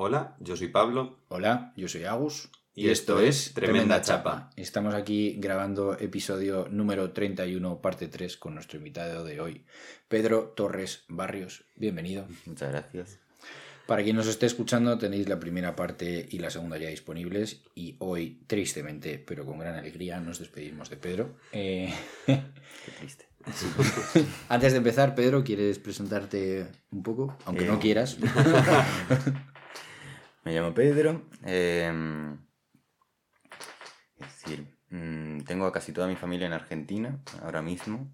Hola, yo soy Pablo. Hola, yo soy Agus. Y esto es Tremenda Chapa. Estamos aquí grabando episodio número 31, parte 3, con nuestro invitado de hoy, Pedro Torres Barrios. Bienvenido. Muchas gracias. Para quien nos esté escuchando, tenéis la primera parte y la segunda ya disponibles. Y hoy, tristemente, pero con gran alegría, nos despedimos de Pedro. Eh, Qué triste. Antes de empezar, Pedro, ¿quieres presentarte un poco? Aunque Eh, no quieras. Me llamo Pedro. eh, es decir, mm, tengo a casi toda mi familia en Argentina ahora mismo.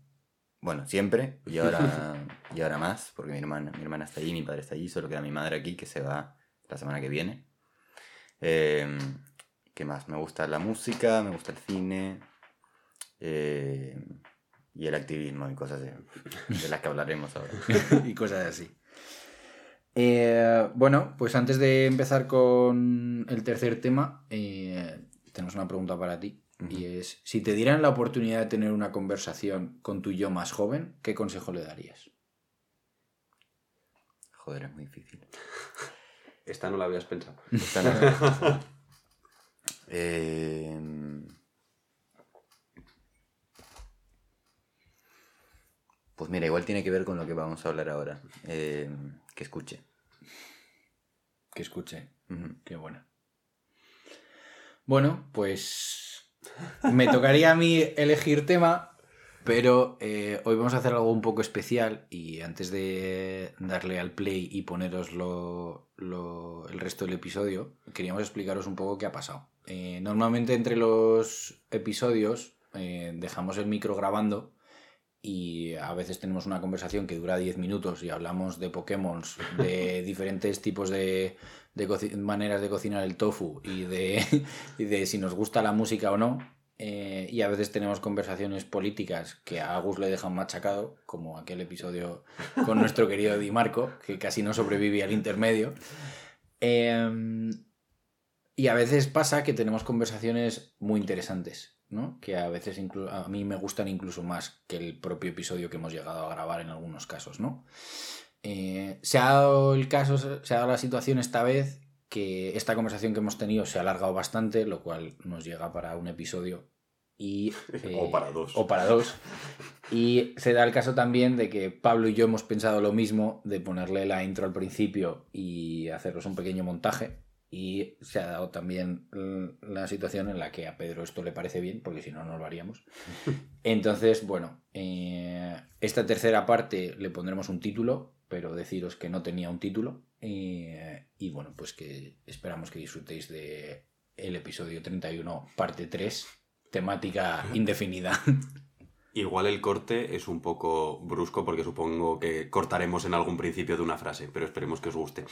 Bueno, siempre. Y ahora, y ahora más, porque mi hermana, mi hermana está allí, mi padre está allí, solo queda mi madre aquí, que se va la semana que viene. Eh, ¿Qué más? Me gusta la música, me gusta el cine. eh, y el activismo y cosas de, de las que hablaremos ahora. y cosas así. Eh, bueno, pues antes de empezar con el tercer tema, eh, tenemos una pregunta para ti. Y es, si te dieran la oportunidad de tener una conversación con tu yo más joven, ¿qué consejo le darías? Joder, es muy difícil. Esta no la habías pensado. Esta no- Eh, Pues mira, igual tiene que ver con lo que vamos a hablar ahora. Eh, que escuche. Que escuche. Qué buena. Bueno, pues me tocaría a mí elegir tema, pero eh, hoy vamos a hacer algo un poco especial y antes de darle al play y poneros lo- lo- el resto del episodio, queríamos explicaros un poco qué ha pasado. Eh, normalmente entre los episodios eh, dejamos el micro grabando y a veces tenemos una conversación que dura 10 minutos y hablamos de Pokémon, de diferentes tipos de, de maneras de cocinar el tofu y de, y de si nos gusta la música o no. Eh, y a veces tenemos conversaciones políticas que a Agus le dejan machacado, como aquel episodio con nuestro querido Di Marco, que casi no sobrevive al intermedio. Eh, y a veces pasa que tenemos conversaciones muy interesantes, ¿no? Que a veces a mí me gustan incluso más que el propio episodio que hemos llegado a grabar en algunos casos, ¿no? Eh, se ha dado el caso, se ha dado la situación esta vez que esta conversación que hemos tenido se ha alargado bastante, lo cual nos llega para un episodio y eh, O para dos. o para dos. Y se da el caso también de que Pablo y yo hemos pensado lo mismo de ponerle la intro al principio y hacernos un pequeño montaje. Y se ha dado también la situación en la que a Pedro esto le parece bien, porque si no, no lo haríamos. Entonces, bueno, eh, esta tercera parte le pondremos un título, pero deciros que no tenía un título. Eh, y bueno, pues que esperamos que disfrutéis de el episodio 31, parte 3, temática indefinida. Igual el corte es un poco brusco porque supongo que cortaremos en algún principio de una frase, pero esperemos que os guste.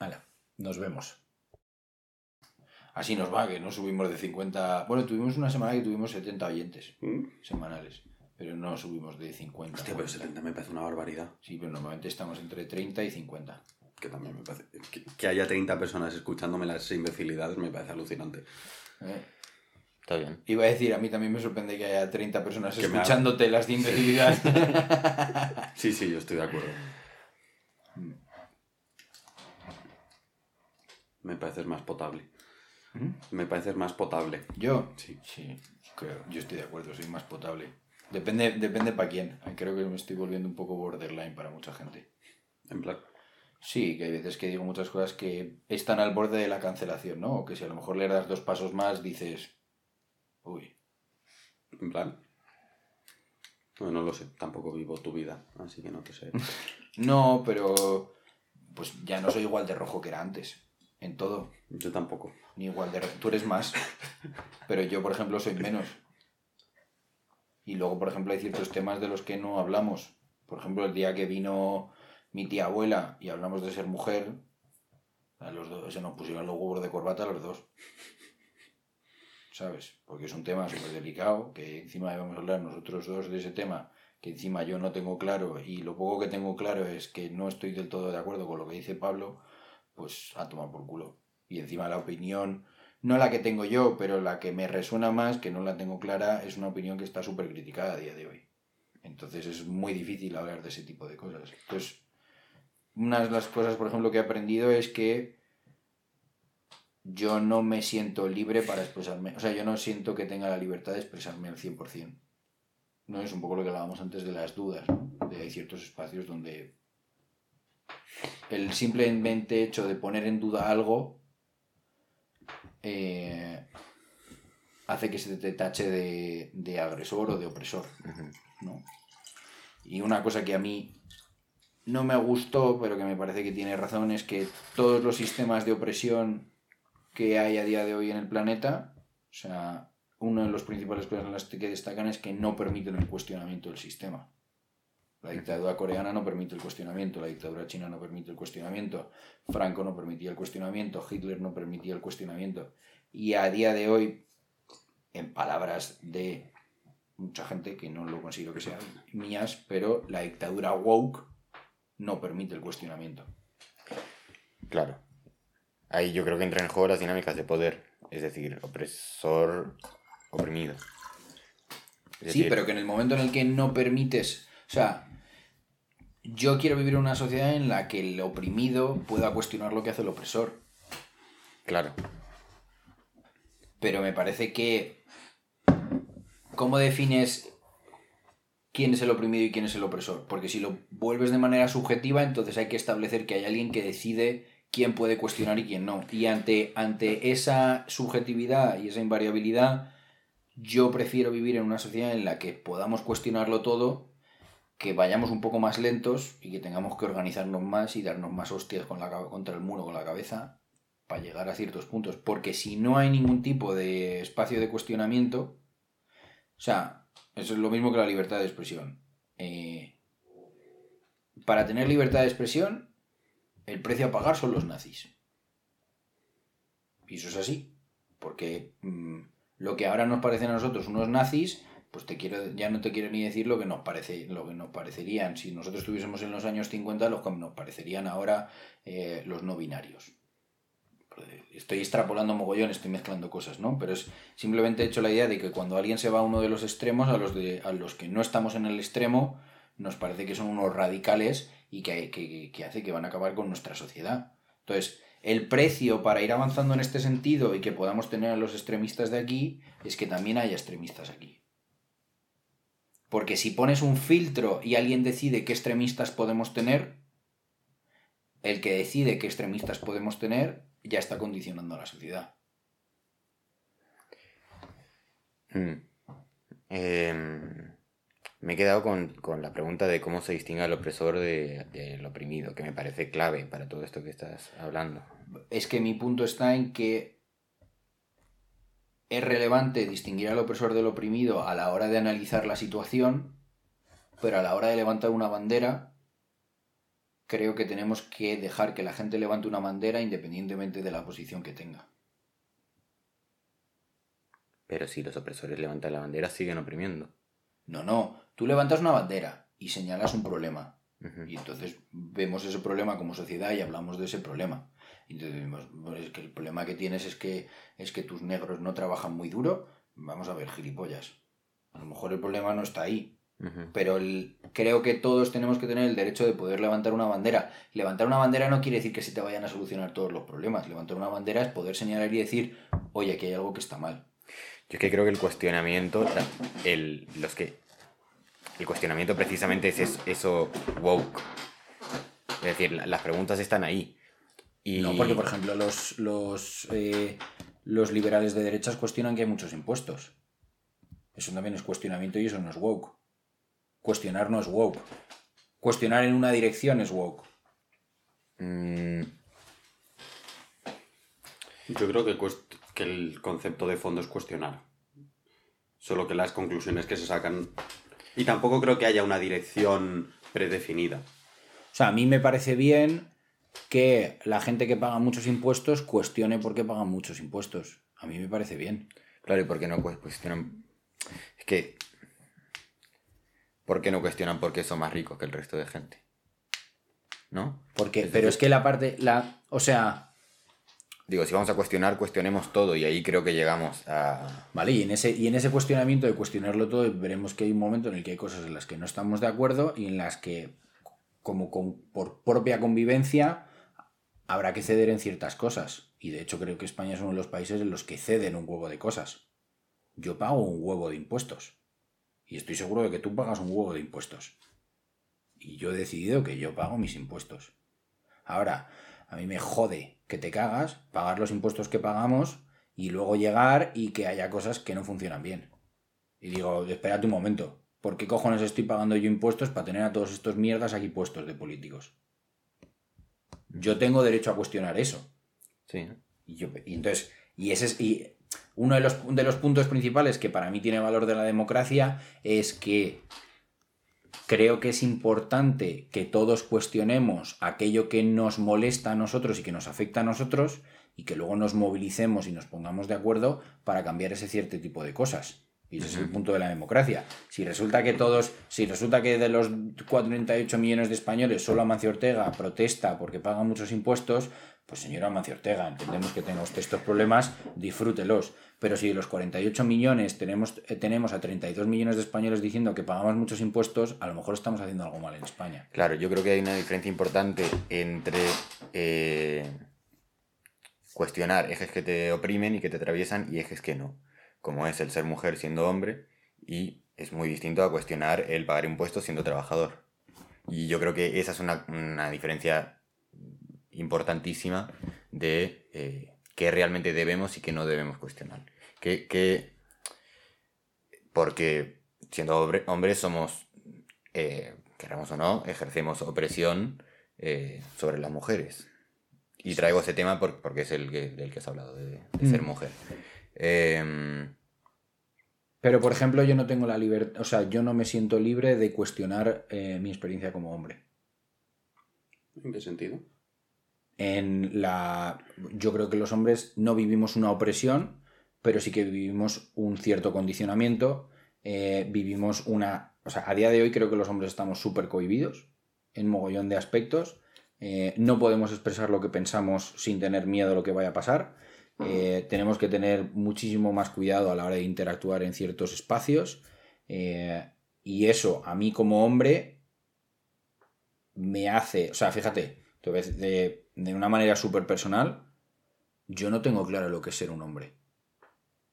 Vale, nos vemos. Así nos va, que no subimos de 50. Bueno, tuvimos una semana que tuvimos 70 oyentes semanales, pero no subimos de 50. Hostia, pero 70 me parece una barbaridad. Sí, pero normalmente estamos entre 30 y 50. Que también me parece. Que, que haya 30 personas escuchándome las imbecilidades me parece alucinante. ¿eh? Está bien. Iba a decir, a mí también me sorprende que haya 30 personas Que escuchándote las de imbecilidad. Sí, sí, yo estoy de acuerdo. Me pareces más potable. Me pareces más potable. ¿Yo? Sí. Sí, creo. Yo estoy de acuerdo, soy más potable. Depende, depende para quién. Creo que me estoy volviendo un poco borderline para mucha gente. En plan. Sí, que hay veces que digo muchas cosas que están al borde de la cancelación, ¿no? O que si a lo mejor le das dos pasos más dices, uy, En plan. No, no lo sé. Tampoco vivo tu vida, así que no te sé. no, pero pues ya no soy igual de rojo que era antes, en todo, Yo tampoco. ni igual de... Tú eres más, pero yo, por ejemplo, soy menos. Y luego, por ejemplo, hay ciertos temas de los que no hablamos. Por ejemplo, el día que vino mi tía abuela y hablamos de ser mujer, a los dos se nos pusieron los huevos de corbata a los dos. ¿Sabes? Porque es un tema súper delicado, que encima vamos a hablar nosotros dos de ese tema, que encima yo no tengo claro, y lo poco que tengo claro es que no estoy del todo de acuerdo con lo que dice Pablo, pues a tomar por culo. Y encima la opinión, no la que tengo yo, pero la que me resuena más, que no la tengo clara, es una opinión que está súper criticada a día de hoy. Entonces es muy difícil hablar de ese tipo de cosas. Entonces, una de las cosas, por ejemplo, que he aprendido es que yo no me siento libre para expresarme. O sea, yo no siento que tenga la libertad de expresarme al 100%. No es un poco lo que hablábamos antes de las dudas, ¿no? De hay ciertos espacios donde el simplemente hecho de poner en duda algo eh, hace que se te tache de, de agresor o de opresor, ¿no? Y una cosa que a mí no me gustó, pero que me parece que tiene razón, es que todos los sistemas de opresión que hay a día de hoy en el planeta, o sea, uno de los principales cosas en las que destacan es que no permiten el cuestionamiento del sistema. La dictadura coreana no permite el cuestionamiento, la dictadura china no permite el cuestionamiento, Franco no permitía el cuestionamiento, Hitler no permitía el cuestionamiento. Y a día de hoy, en palabras de mucha gente, que no lo considero que sean mías, pero la dictadura woke no permite el cuestionamiento. Claro. Ahí yo creo que entran en juego las dinámicas de poder, es decir, opresor, oprimido. Es Sí, decir, pero que en el momento en el que no permites, o sea, yo quiero vivir en una sociedad en la que el oprimido pueda cuestionar lo que hace el opresor, Claro. pero me parece que ¿cómo defines quién es el oprimido y quién es el opresor? Porque si lo vuelves de manera subjetiva, entonces hay que establecer que hay alguien que decide quién puede cuestionar y quién no. Y ante, ante esa subjetividad y esa invariabilidad, yo prefiero vivir en una sociedad en la que podamos cuestionarlo todo, que vayamos un poco más lentos y que tengamos que organizarnos más y darnos más hostias contra el muro con la cabeza para llegar a ciertos puntos. Porque si no hay ningún tipo de espacio de cuestionamiento, o sea, eso es lo mismo que la libertad de expresión. Eh, para tener libertad de expresión, el precio a pagar son los nazis. Y eso es así. Porque mm, lo que ahora nos parecen a nosotros unos nazis, pues te quiero, ya no te quiero ni decir lo que nos parece, lo que nos parecerían. Si nosotros estuviésemos en los años 50, los que nos parecerían ahora eh, los no binarios. Estoy extrapolando mogollón, estoy mezclando cosas, ¿no? Pero es simplemente he hecho la idea de que cuando alguien se va a uno de los extremos, a los, de, a los que no estamos en el extremo, nos parece que son unos radicales y que, que, que hace que van a acabar con nuestra sociedad. Entonces, el precio para ir avanzando en este sentido y que podamos tener a los extremistas de aquí es que también haya extremistas aquí. Porque si pones un filtro y alguien decide qué extremistas podemos tener, el que decide qué extremistas podemos tener ya está condicionando a la sociedad. Mm. Em, me he quedado con, con la pregunta de cómo se distingue al opresor de- del oprimido, que me parece clave para todo esto que estás hablando. Es que mi punto está en que es relevante distinguir al opresor del oprimido a la hora de analizar la situación, pero a la hora de levantar una bandera, creo que tenemos que dejar que la gente levante una bandera independientemente de la posición que tenga. Pero si los opresores levantan la bandera, siguen oprimiendo. No, no, tú levantas una bandera y señalas un problema. Y entonces vemos ese problema como sociedad y hablamos de ese problema. Y entonces decimos, "Bueno, es que el problema que tienes es que, es que tus negros no trabajan muy duro. Vamos a ver, gilipollas. A lo mejor el problema no está ahí. Pero el- creo que todos tenemos que tener el derecho de poder levantar una bandera. Levantar una bandera no quiere decir que se te vayan a solucionar todos los problemas. Levantar una bandera es poder señalar y decir, oye, aquí hay algo que está mal. Yo es que creo que el cuestionamiento, el, los que, el cuestionamiento precisamente es es- eso woke. Es decir, la- las preguntas están ahí. Y... No, porque por ejemplo los, los, eh, los liberales de derechas cuestionan que hay muchos impuestos. Eso también es cuestionamiento y eso no es woke. Cuestionar no es woke. Cuestionar en una dirección es woke. Mm, Yo creo que, que el concepto de fondo es cuestionar. Solo que las conclusiones que se sacan. Y tampoco creo que haya una dirección predefinida. O sea, a mí me parece bien que la gente que paga muchos impuestos cuestione por qué pagan muchos impuestos. A mí me parece bien. claro, ¿y por qué no cu- cuestionan? Es que... ¿Por qué no cuestionan por qué son más ricos que el resto de gente? ¿No? Porque, pero es que la parte, la, o sea, Digo, si vamos a cuestionar, cuestionemos todo y ahí creo que llegamos a... Vale, y en, ese, y en ese cuestionamiento de cuestionarlo todo, veremos que hay un momento en el que hay cosas en las que no estamos de acuerdo y en las que, como con- por propia convivencia, habrá que ceder en ciertas cosas. Y de hecho creo que España es uno de los países en los que ceden un huevo de cosas. Yo pago un huevo de impuestos. Y estoy seguro de que tú pagas un huevo de impuestos. Y yo he decidido que yo pago mis impuestos. Ahora, a mí me jode que te cagas, pagar los impuestos que pagamos y luego llegar y que haya cosas que no funcionan bien. Y digo, espérate un momento, ¿por qué cojones estoy pagando yo impuestos para tener a todos estos mierdas aquí puestos de políticos? Yo tengo derecho a cuestionar eso. Sí. Y, yo, y entonces, y ese es, y uno de los, de los puntos principales que para mí tiene valor de la democracia es que creo que es importante que todos cuestionemos aquello que nos molesta a nosotros y que nos afecta a nosotros y que luego nos movilicemos y nos pongamos de acuerdo para cambiar ese cierto tipo de cosas. Y ese es el punto de la democracia. Si resulta que todos, si resulta que de los 48 millones de españoles solo Amancio Ortega protesta porque paga muchos impuestos, pues señora Amancio Ortega, entendemos que tenga usted estos problemas, disfrútelos. Pero si de los 48 millones tenemos, eh, tenemos a 32 millones de españoles diciendo que pagamos muchos impuestos, a lo mejor estamos haciendo algo mal en España. Claro, yo creo que hay una diferencia importante entre eh, cuestionar ejes que te oprimen y que te atraviesan y ejes que no como es el ser mujer siendo hombre, y es muy distinto a cuestionar el pagar impuestos siendo trabajador. Y yo creo que esa es una, diferencia importantísima de eh, qué realmente debemos y qué no debemos cuestionar. Que, porque siendo hombres somos, eh, queramos o no, ejercemos opresión eh, sobre las mujeres. Y traigo ese tema porque es el del que has hablado, de, ser mm. mujer. Em, pero, por ejemplo, yo no tengo la libertad, o sea, yo no me siento libre de cuestionar eh, mi experiencia como hombre. ¿En qué sentido? En la. Yo creo que los hombres no vivimos una opresión, pero sí que vivimos un cierto condicionamiento. Eh, vivimos una. O sea, a día de hoy creo que los hombres estamos súper cohibidos en mogollón de aspectos. Eh, no podemos expresar lo que pensamos sin tener miedo a lo que vaya a pasar. Eh, tenemos que tener muchísimo más cuidado a la hora de interactuar en ciertos espacios. Eh, y eso, a mí como hombre, me hace, o sea, fíjate, de, de una manera súper personal, yo no tengo claro lo que es ser un hombre.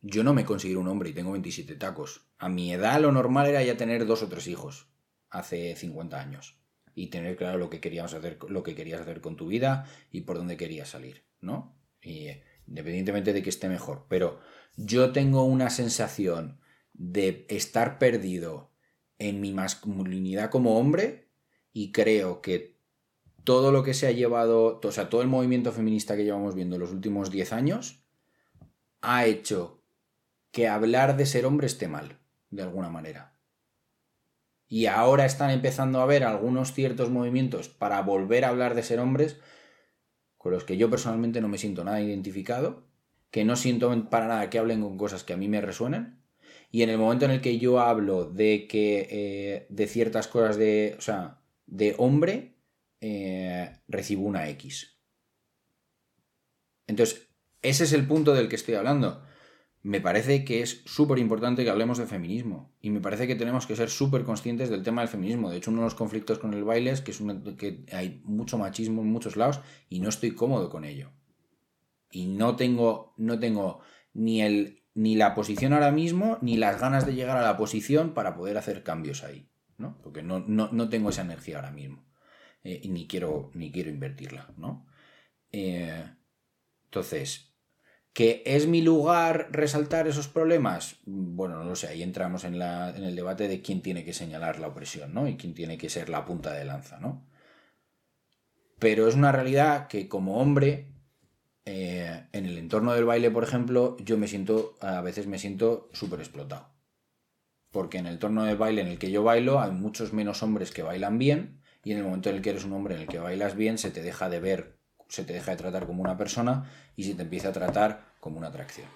Yo no me considero un hombre y tengo 27 tacos. A mi edad lo normal era ya tener dos o tres hijos, hace 50 años. Y tener claro lo que queríamos hacer, lo que querías hacer con tu vida y por dónde querías salir, ¿no? Y independientemente de que esté mejor. Pero yo tengo una sensación de estar perdido en mi masculinidad como hombre y creo que todo lo que se ha llevado, o sea, todo el movimiento feminista que llevamos viendo los últimos 10 años ha hecho que hablar de ser hombre esté mal, de alguna manera. Y ahora están empezando a haber algunos ciertos movimientos para volver a hablar de ser hombres, con los que yo personalmente no me siento nada identificado, que no siento para nada que hablen con cosas que a mí me resuenan. Y en el momento en el que yo hablo de que eh, de ciertas cosas de, o sea, de hombre, eh, recibo una X. Entonces, ese es el punto del que estoy hablando me parece que es súper importante que hablemos de feminismo. Y me parece que tenemos que ser súper conscientes del tema del feminismo. De hecho, uno de los conflictos con el baile es que, es que hay mucho machismo en muchos lados y no estoy cómodo con ello. Y no tengo, no tengo ni, el, ni la posición ahora mismo, ni las ganas de llegar a la posición para poder hacer cambios ahí. ¿no? Porque no, no, tengo esa energía ahora mismo. Eh, y ni quiero, ni quiero invertirla. ¿no? Eh, entonces, ¿Que es mi lugar resaltar esos problemas? Bueno, no lo sé, ahí entramos en, el debate de quién tiene que señalar la opresión, ¿no? Y quién tiene que ser la punta de lanza, ¿no? Pero es una realidad que como hombre, eh, en el entorno del baile, por ejemplo, yo me siento, a veces me siento súper explotado. Porque en el entorno del baile en el que yo bailo hay muchos menos hombres que bailan bien y en el momento en el que eres un hombre en el que bailas bien se te deja de ver se te deja de tratar como una persona y se te empieza a tratar como una atracción.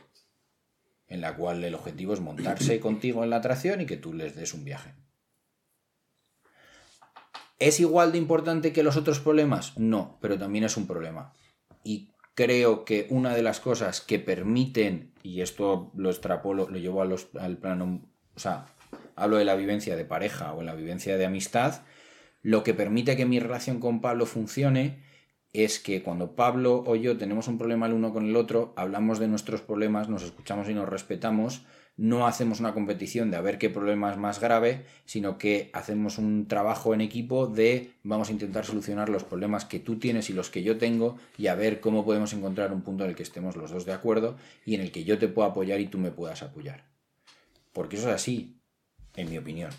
En la cual el objetivo es montarse contigo en la atracción y que tú les des un viaje. ¿Es igual de importante que los otros problemas? No, pero también es un problema. Y creo que una de las cosas que permiten, y esto lo extrapolo, lo llevo al plano, o sea, hablo de la vivencia de pareja o en la vivencia de amistad, lo que permite que mi relación con Pablo funcione es que cuando Pablo o yo tenemos un problema el uno con el otro, hablamos de nuestros problemas, nos escuchamos y nos respetamos, no hacemos una competición de a ver qué problema es más grave, sino que hacemos un trabajo en equipo de vamos a intentar solucionar los problemas que tú tienes y los que yo tengo y a ver cómo podemos encontrar un punto en el que estemos los dos de acuerdo y en el que yo te pueda apoyar y tú me puedas apoyar. Porque eso es así, en mi opinión.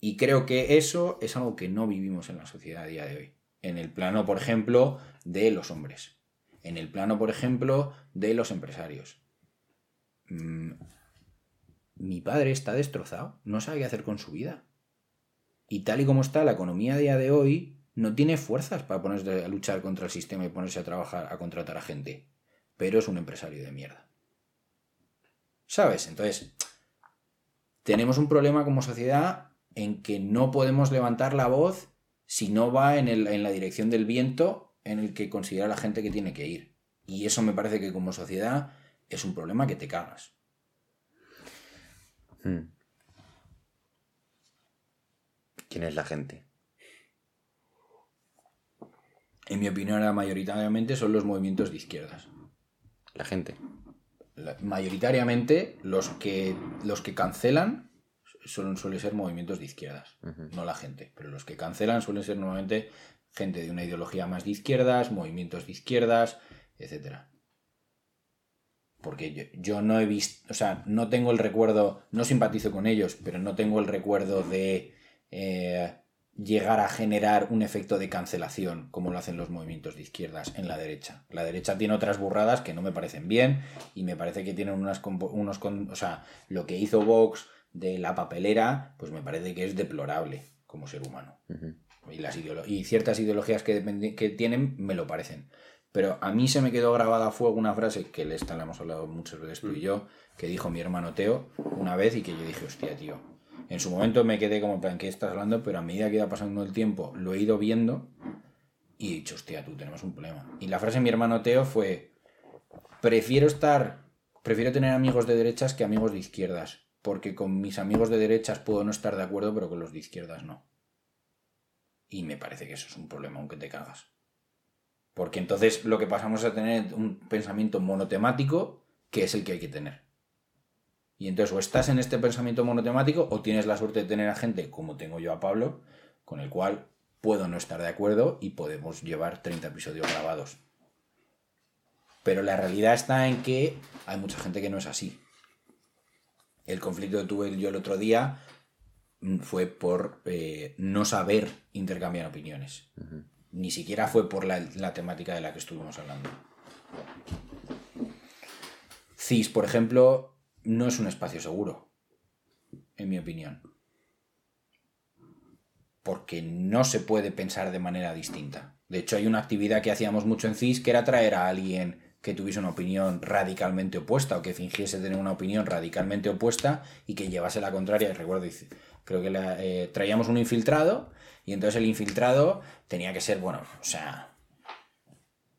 Y creo que eso es algo que no vivimos en la sociedad a día de hoy. En el plano, por ejemplo, de los hombres. En el plano, por ejemplo, de los empresarios. Mm, mi padre está destrozado, no sabe qué hacer con su vida. Y tal y como está la economía a día de hoy, no tiene fuerzas para ponerse a luchar contra el sistema y ponerse a trabajar, a contratar a gente. Pero es un empresario de mierda. ¿Sabes? Entonces, tenemos un problema como sociedad en que no podemos levantar la voz si no va en, en la dirección del viento en el que considera la gente que tiene que ir. Y eso me parece que como sociedad es un problema que te cagas. Hmm. ¿Quién es la gente? En mi opinión, mayoritariamente son los movimientos de izquierdas. La gente. La- mayoritariamente los que, los que cancelan suelen, suelen ser movimientos de izquierdas, no la gente. Pero los que cancelan suelen ser normalmente gente de una ideología más de izquierdas, movimientos de izquierdas, etcétera. Porque yo, yo no he visto, o sea, no tengo el recuerdo, no simpatizo con ellos, pero no tengo el recuerdo de eh, llegar a generar un efecto de cancelación como lo hacen los movimientos de izquierdas en la derecha. La derecha tiene otras burradas que no me parecen bien y me parece que tienen unas unos o sea, lo que hizo Vox de la papelera, pues me parece que es deplorable como ser humano. Y, las y ciertas ideologías que, que tienen me lo parecen. Pero a mí se me quedó grabada a fuego una frase que esta la hemos hablado muchas veces tú y yo, que dijo mi hermano Teo una vez y que yo dije, hostia, tío. En su momento me quedé como, en plan, ¿qué estás hablando? Pero a medida que iba pasando el tiempo, lo he ido viendo y he dicho, hostia, tú tenemos un problema. Y la frase de mi hermano Teo fue, prefiero estar, prefiero tener amigos de derechas que amigos de izquierdas, porque con mis amigos de derechas puedo no estar de acuerdo, pero con los de izquierdas no. Y me parece que eso es un problema, aunque te cagas. Porque entonces lo que pasamos a tener un pensamiento monotemático, que es el que hay que tener. Y entonces o estás en este pensamiento monotemático o tienes la suerte de tener a gente, como tengo yo a Pablo, con el cual puedo no estar de acuerdo y podemos llevar 30 episodios grabados. Pero la realidad está en que hay mucha gente que no es así. El conflicto que tuve yo el otro día mm, fue por eh, no saber intercambiar opiniones. Ni siquiera fue por la, la temática de la que estuvimos hablando. CIS, por ejemplo, no es un espacio seguro, en mi opinión. Porque no se puede pensar de manera distinta. De hecho, hay una actividad que hacíamos mucho en CIS que era traer a alguien que tuviese una opinión radicalmente opuesta o que fingiese tener una opinión radicalmente opuesta y que llevase la contraria. Recuerdo, creo que la- eh, traíamos un infiltrado y entonces el infiltrado tenía que ser, bueno, o sea,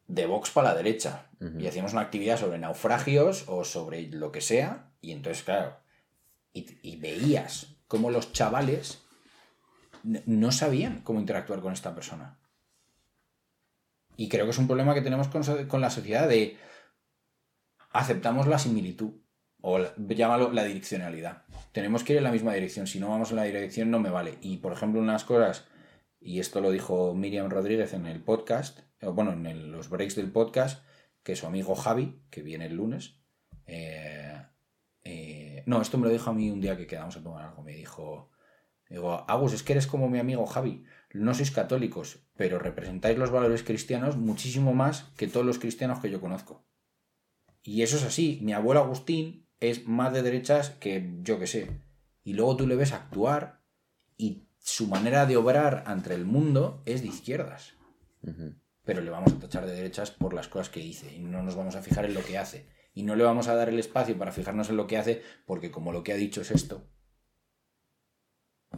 de Vox para la derecha. Y hacíamos una actividad sobre naufragios o sobre lo que sea. Y entonces, claro, y, y veías cómo los chavales no sabían cómo interactuar con esta persona. Y creo que es un problema que tenemos con, la sociedad de aceptamos la similitud o llámalo la direccionalidad. Tenemos que ir en la misma dirección. Si no vamos en la dirección no me vale. Y por ejemplo, unas cosas, y esto lo dijo Miriam Rodríguez en el podcast, bueno, en los breaks del podcast, que su amigo Javi, que viene el lunes, eh, eh, no, esto me lo dijo a mí un día que quedamos a tomar algo. Me dijo, digo, Agus, es que eres como mi amigo Javi. No sois católicos, pero representáis los valores cristianos muchísimo más que todos los cristianos que yo conozco. Y eso es así. Mi abuelo Agustín es más de derechas que yo que sé. Y luego tú le ves actuar y su manera de obrar ante el mundo es de izquierdas. Pero le vamos a tachar de derechas por las cosas que dice y no nos vamos a fijar en lo que hace. Y no le vamos a dar el espacio para fijarnos en lo que hace porque como lo que ha dicho es esto.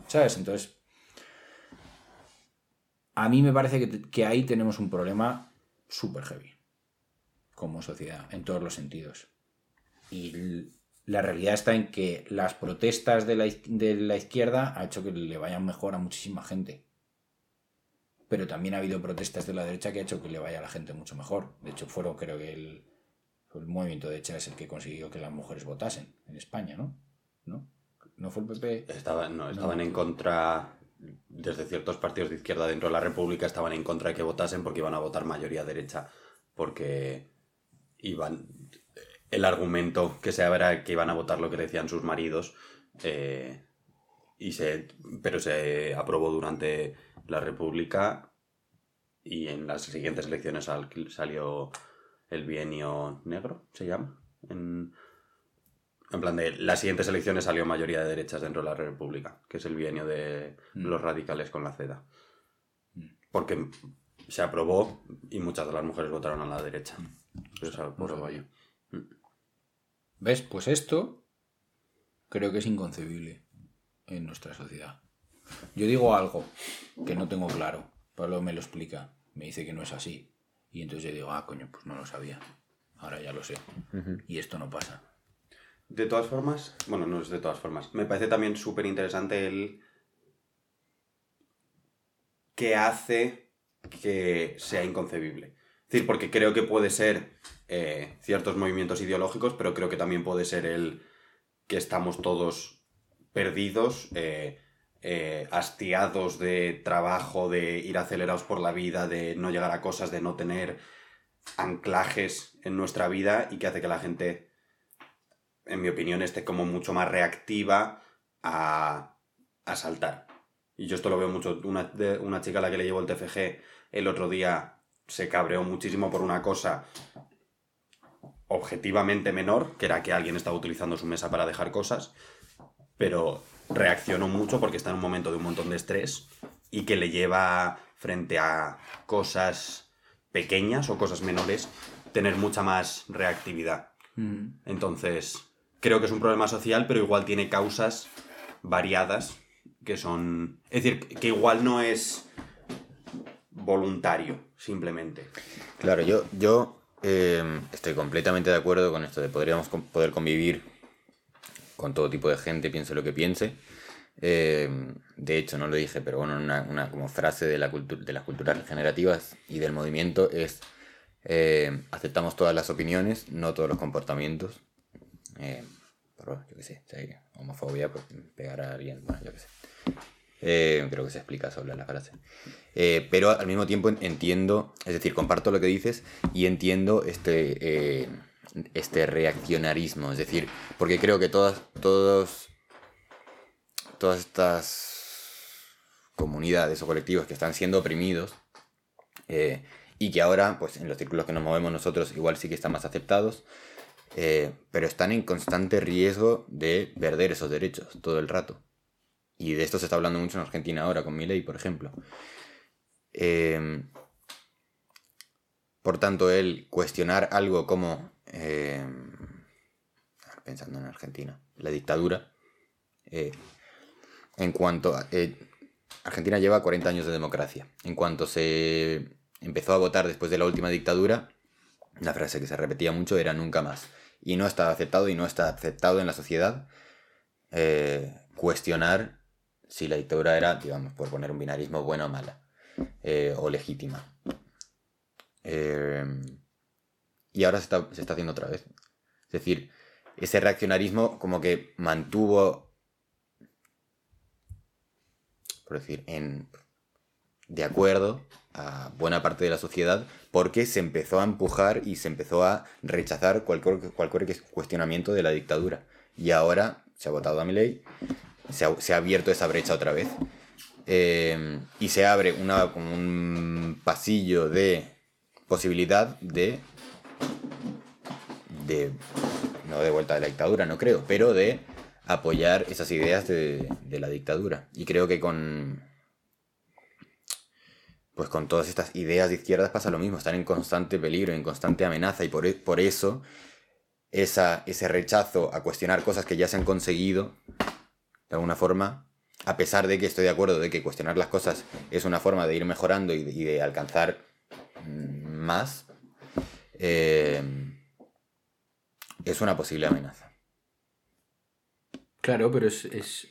¿Sabes? Entonces, a mí me parece que, que ahí tenemos un problema súper heavy como sociedad, en todos los sentidos. Y la realidad está en que las protestas de la, de la izquierda ha hecho que le vayan mejor a muchísima gente. pero también ha habido protestas de la derecha que ha hecho que le vaya a la gente mucho mejor. De hecho, fueron, creo que el, el movimiento de derecha es el que consiguió que las mujeres votasen en España, ¿no? ¿No? ¿No fue el PP? Estaban, no, estaban en contra, desde ciertos partidos de izquierda dentro de la República estaban en contra de que votasen porque iban a votar mayoría derecha, porque iban, el argumento que se era que iban a votar lo que decían sus maridos, eh, y se, pero se aprobó durante la República y en las siguientes elecciones sal- salió el bienio negro, se llama, en, en plan de las siguientes elecciones salió mayoría de derechas dentro de la República, que es el bienio de los radicales con la CEDA. Porque se aprobó y muchas de las mujeres votaron a la derecha. Pero se aprobó. ¿Ves? Pues esto creo que es inconcebible en nuestra sociedad. Yo digo algo que no tengo claro. Pablo me lo explica. Me dice que no es así. Y entonces yo digo, ah, coño, pues no lo sabía. Ahora ya lo sé. Y esto no pasa. De todas formas, bueno, no es de todas formas. Me parece también súper interesante el que hace que sea inconcebible. Es decir, porque creo que puede ser eh, ciertos movimientos ideológicos, pero creo que también puede ser el que estamos todos perdidos, eh, eh, hastiados de trabajo, de ir acelerados por la vida, de no llegar a cosas, de no tener anclajes en nuestra vida y que hace que la gente en mi opinión, esté como mucho más reactiva a, a saltar. Y yo esto lo veo mucho. Una, una chica a la que le llevo el TFG el otro día se cabreó muchísimo por una cosa objetivamente menor, que era que alguien estaba utilizando su mesa para dejar cosas, pero reaccionó mucho porque está en un momento de un montón de estrés y que le lleva frente a cosas pequeñas o cosas menores tener mucha más reactividad. Entonces, creo que es un problema social, pero igual tiene causas variadas que son... Es decir, que igual no es voluntario, simplemente. Claro, yo, yo eh, estoy completamente de acuerdo con esto de podríamos poder convivir con todo tipo de gente, piense lo que piense. Eh, de hecho, no lo dije, pero bueno, una, una como frase de, la de las culturas regenerativas y del movimiento es eh, aceptamos todas las opiniones, no todos los comportamientos. Eh, pero yo qué sé, si homofobia, pues pegar a alguien, bueno, yo qué sé. Eh, creo que se explica sola la frase. Eh, pero al mismo tiempo entiendo, es decir, comparto lo que dices y entiendo este, eh, este reaccionarismo. Es decir, porque creo que todas, todos, todas estas comunidades o colectivos que están siendo oprimidos eh, y que ahora, pues en los círculos que nos movemos nosotros, igual sí que están más aceptados, eh, pero están en constante riesgo de perder esos derechos todo el rato. Y de esto se está hablando mucho en Argentina ahora, con Milei, por ejemplo. Eh, por tanto, el cuestionar algo como, eh, pensando en Argentina, la dictadura, eh, en cuanto a... eh, Argentina lleva 40 años de democracia. En cuanto se empezó a votar después de la última dictadura, la frase que se repetía mucho era nunca más. Y no está aceptado y no está aceptado en la sociedad eh, cuestionar si la dictadura era, digamos, por poner un binarismo, buena o mala, eh, o legítima. Eh, y ahora se está, se está haciendo otra vez. Es decir, ese reaccionarismo como que mantuvo, por decir, en, de acuerdo a buena parte de la sociedad porque se empezó a empujar y se empezó a rechazar cualquier, cualquier cuestionamiento de la dictadura. Y ahora se ha votado a mi ley, se ha, abierto esa brecha otra vez. eh, y se abre una, un pasillo de posibilidad de, de, no de vuelta de la dictadura, no creo, pero de apoyar esas ideas de, de la dictadura. Y creo que con, pues con todas estas ideas de izquierdas pasa lo mismo, están en constante peligro, en constante amenaza, y por, e- por eso esa, ese rechazo a cuestionar cosas que ya se han conseguido, de alguna forma, a pesar de que estoy de acuerdo de que cuestionar las cosas es una forma de ir mejorando y de, y de alcanzar mm, más, eh, es una posible amenaza Claro, pero es, es-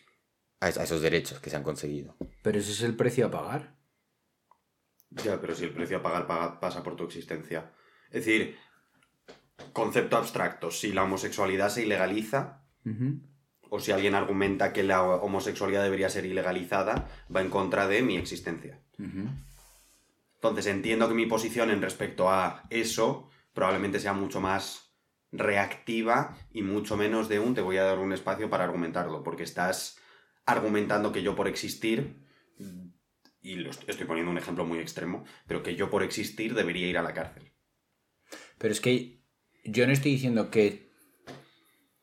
a, es- a esos derechos que se han conseguido. pero ese es el precio a pagar. Ya, pero si el precio a pagar paga- pasa por tu existencia. Es decir, concepto abstracto, si la homosexualidad se ilegaliza, o si alguien argumenta que la homosexualidad debería ser ilegalizada, va en contra de mi existencia. Entonces entiendo que mi posición en respecto a eso probablemente sea mucho más reactiva y mucho menos de un te voy a dar un espacio para argumentarlo, porque estás argumentando que yo por existir, y estoy poniendo un ejemplo muy extremo, pero que yo por existir debería ir a la cárcel. Pero es que yo no estoy diciendo que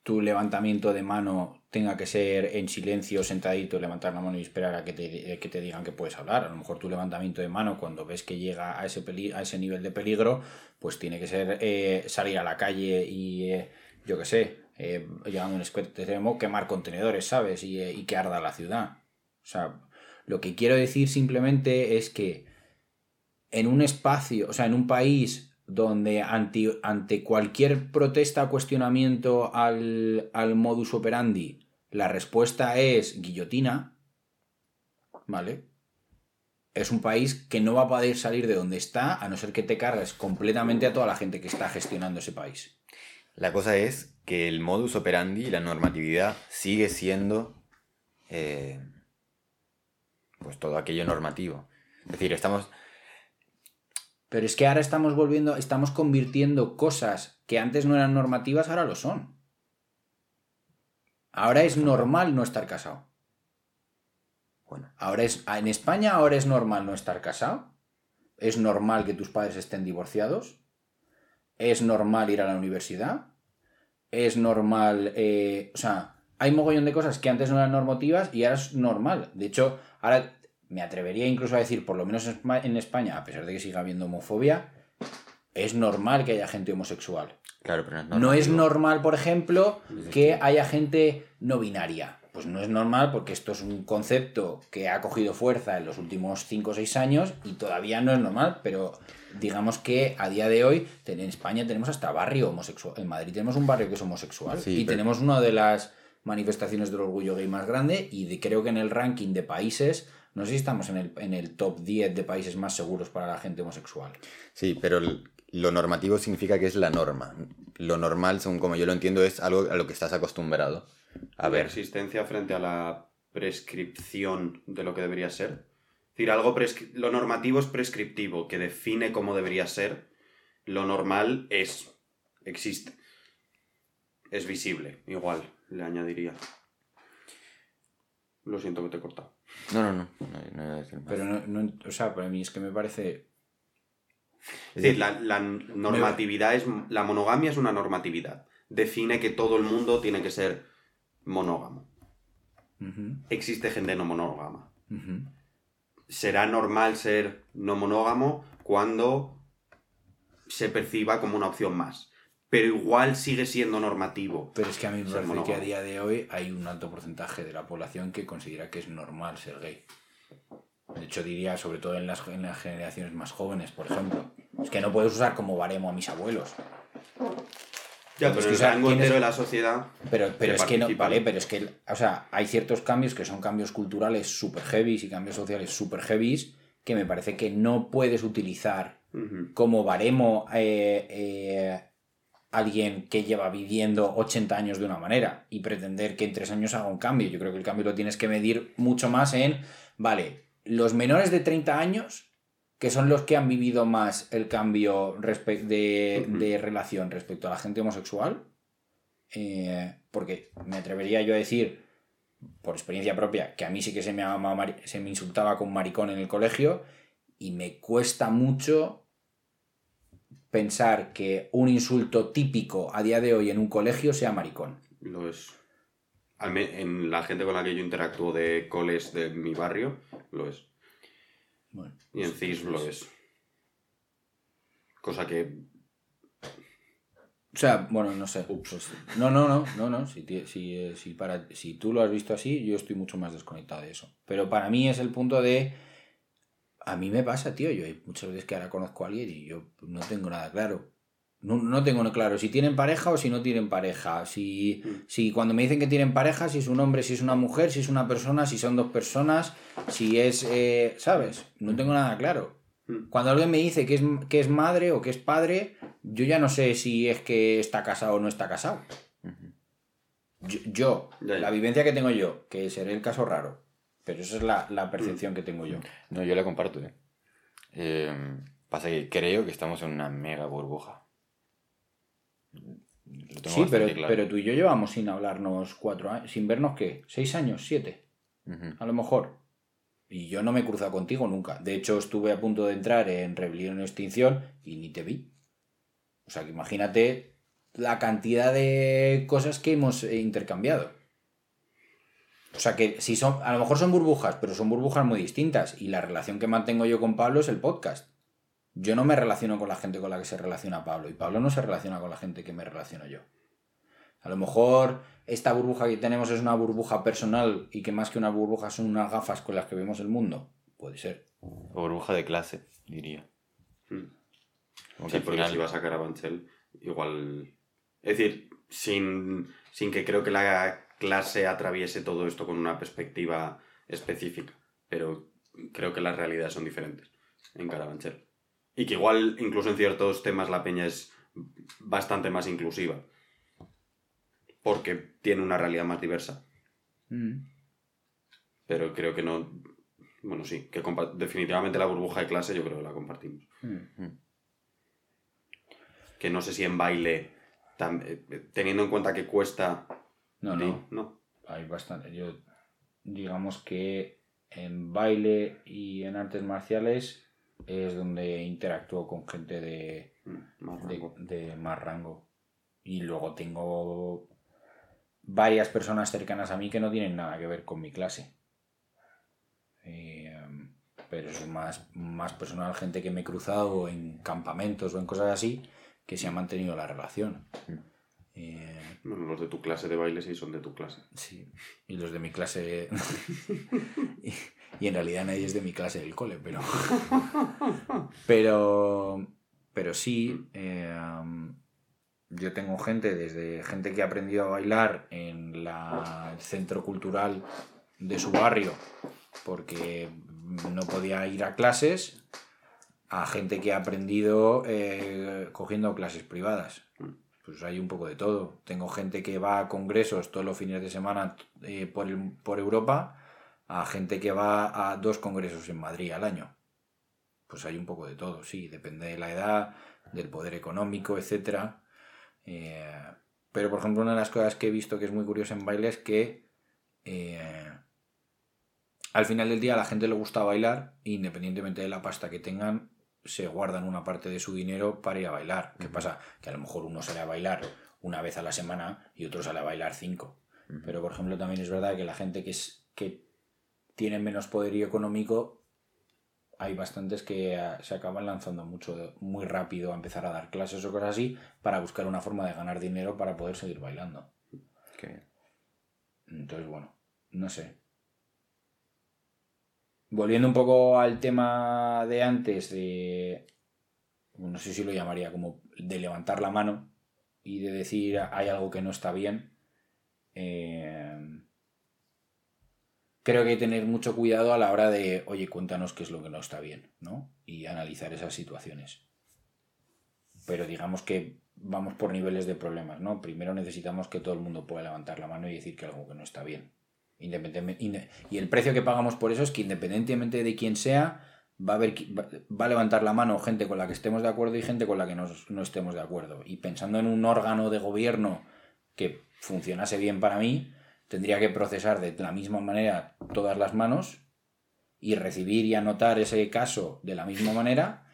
tu levantamiento de mano tenga que ser en silencio, sentadito, levantar la mano y esperar a que te, que te digan que puedes hablar. A lo mejor tu levantamiento de mano, cuando ves que llega a ese, peli- a ese nivel de peligro, pues tiene que ser eh, salir a la calle y, eh, yo qué sé, eh, llegando a un extremo, quemar contenedores, ¿sabes? Y, eh, y que arda la ciudad. O sea, lo que quiero decir simplemente es que en un espacio, o sea, en un país donde ante, ante cualquier protesta, cuestionamiento al, al modus operandi, la respuesta es guillotina, ¿vale? Es un país que no va a poder salir de donde está a no ser que te cargues completamente a toda la gente que está gestionando ese país. La cosa es que el modus operandi y la normatividad sigue siendo eh, pues todo aquello normativo. Es decir, estamos... Pero es que ahora estamos volviendo, estamos convirtiendo cosas que antes no eran normativas, ahora lo son. Ahora es normal no estar casado. Bueno, Ahora es, en España ahora es normal no estar casado. Es normal que tus padres estén divorciados. Es normal ir a la universidad. Es normal. eh, o sea, hay mogollón de cosas que antes no eran normativas y ahora es normal. De hecho, ahora me atrevería incluso a decir, por lo menos en Espa- en España, a pesar de que siga habiendo homofobia, es normal que haya gente homosexual. claro, pero no es No es normal, por ejemplo, que haya gente no binaria. Pues no es normal porque esto es un concepto que ha cogido fuerza en los últimos 5 o 6 años y todavía no es normal, pero digamos que a día de hoy en España tenemos hasta barrio homosexual. En Madrid tenemos un barrio que es homosexual Sí, y pero- tenemos una de las manifestaciones del orgullo gay más grande y de- creo que en el ranking de países, no sé si estamos en el, en el top 10 de países más seguros para la gente homosexual. Sí, pero el- lo normativo significa que es la norma. Lo normal, según como yo lo entiendo, es algo a lo que estás acostumbrado. A la ver, existencia frente a la prescripción de lo que debería ser. Es decir, algo lo normativo es prescriptivo, que define cómo debería ser. Lo normal es, existe. Es visible, igual, le añadiría. Lo siento que te he cortado. No, no, no. no, no iba a decir más. Pero no, no- o sea, para mí es que me parece Es decir, la, la normatividad es. La monogamia es una normatividad. Define que todo el mundo tiene que ser monógamo. Existe gente no monógama. será normal ser no monógamo cuando se perciba como una opción más. Pero igual sigue siendo normativo. Pero es que a mí me parece que a día de hoy hay un alto porcentaje de la población que considera que es normal ser gay. De hecho, diría, sobre todo en las, en las generaciones más jóvenes, por ejemplo. Es que no puedes usar como baremo a mis abuelos. Ya, Es pero que, el rango entero de la sociedad. Pero, pero es que no, vale, pero es que, o sea, hay ciertos cambios que son cambios culturales super heavy y cambios sociales super heavy que me parece que no puedes utilizar como baremo eh, eh, alguien que lleva viviendo 80 años de una manera y pretender que en tres años haga un cambio. Yo creo que el cambio lo tienes que medir mucho más en, vale, los menores de 30 años, que son los que han vivido más el cambio de, de relación respecto a la gente homosexual, eh, porque me atrevería yo a decir, por experiencia propia, que a mí sí que se me, se me insultaba con maricón en el colegio y me cuesta mucho pensar que un insulto típico a día de hoy en un colegio sea maricón. Lo es. En la gente con la que yo interactúo de coles de mi barrio, lo es. Bueno, Y en CIS lo es. Cosa que. O sea, bueno, no sé. pues, no, no, no, no, no. Si, si, eh, si, para, si tú lo has visto así, yo estoy mucho más desconectado de eso. Pero para mí es el punto de. A mí me pasa, tío. Yo hay muchas veces que ahora conozco a alguien y yo no tengo nada claro. No, no tengo nada claro si tienen pareja o si no tienen pareja. Si, Mm. si cuando me dicen que tienen pareja, si es un hombre, si es una mujer, si es una persona, si son dos personas, si es. eh, ¿Sabes? No tengo nada claro. Mm. Cuando alguien me dice que es, que es madre o que es padre, yo ya no sé si es que está casado o no está casado. Yo, yo, la vivencia que tengo yo, que seré el caso raro, pero esa es la, la percepción que tengo yo. No, yo la comparto, ¿eh? Eh, Pasa que creo que estamos en una mega burbuja. Lo tengo Sí, pero, claro. pero tú y yo llevamos sin hablarnos cuatro años, sin vernos qué, seis años, siete, a lo mejor. Y yo no me he cruzado contigo nunca. De hecho, estuve a punto de entrar en Rebelión o Extinción y ni te vi. O sea, que imagínate la cantidad de cosas que hemos eh, intercambiado. O sea, que si son, a lo mejor son burbujas, pero son burbujas muy distintas. Y la relación que mantengo yo con Pablo es el podcast. Yo no me relaciono con la gente con la que se relaciona Pablo. Y Pablo no se relaciona con la gente que me relaciono yo. A lo mejor esta burbuja que tenemos es una burbuja personal y que más que una burbuja son unas gafas con las que vemos el mundo. Puede ser. O burbuja de clase, diría. Mm. Como que Sí, porque final- si va a sacar a Banchel, igual. Es decir, sin, sin que creo que la clase atraviese todo esto con una perspectiva específica. Pero creo que las realidades son diferentes en Carabanchel. Y que igual, incluso en ciertos temas, la peña es bastante más inclusiva. Porque tiene una realidad más diversa. Mm. Pero creo que no. Bueno, sí, que definitivamente la burbuja de clase yo creo que la compartimos. Mm. que no sé si en baile, eh, teniendo en cuenta que cuesta... No, no. no. Hay bastante. Yo, digamos que en baile y en artes marciales es donde interactúo con gente de, Mm, más de, más rango. Y luego tengo varias personas cercanas a mí que no tienen nada que ver con mi clase. Eh, pero es más, más personal, gente que me he cruzado en campamentos o en cosas así, que se ha mantenido la relación. Eh, Bueno, los de tu clase de baile sí son de tu clase. Sí, y los de mi clase. y, y en realidad nadie es de mi clase del cole, pero. pero. Pero sí, eh, um, yo tengo gente, desde gente que ha aprendido a bailar en la, el centro cultural de su barrio, porque no podía ir a clases, a gente que ha aprendido eh, cogiendo clases privadas. Pues hay un poco de todo. Tengo gente que va a congresos todos los fines de semana eh, por, el- por Europa, a gente que va a dos congresos en Madrid al año. Pues hay un poco de todo, sí, depende de la edad, del poder económico, etc. pero, por ejemplo, una de las cosas que he visto que es muy curiosa en baile es que eh, al final del día a la gente le gusta bailar, independientemente de la pasta que tengan, se guardan una parte de su dinero para ir a bailar. ¿Qué pasa? Que a lo mejor uno sale a bailar una vez a la semana y otro sale a bailar cinco. Pero, por ejemplo, también es verdad que la gente que, es, que tiene menos poderío económico, hay bastantes que ah, se acaban lanzando mucho, muy rápido a empezar a dar clases o cosas así para buscar una forma de ganar dinero para poder seguir bailando. Qué bien. Entonces, bueno, no sé. Volviendo un poco al tema de antes, de. No sé si lo llamaría como de levantar la mano y de decir hay algo que no está bien. eh, creo que hay que tener mucho cuidado a la hora de, oye, cuéntanos qué es lo que no está bien, ¿no? Y analizar esas situaciones. Pero digamos que vamos por niveles de problemas, ¿no? Primero necesitamos que todo el mundo pueda levantar la mano y decir que algo que no está bien. Y el precio que pagamos por eso es que independientemente de quién sea, va a, haber, va, a levantar la mano gente con la que estemos de acuerdo y gente con la que nos- no estemos de acuerdo. Y pensando en un órgano de gobierno que funcionase bien para mí, tendría que procesar de la misma manera todas las manos y recibir y anotar ese caso de la misma manera,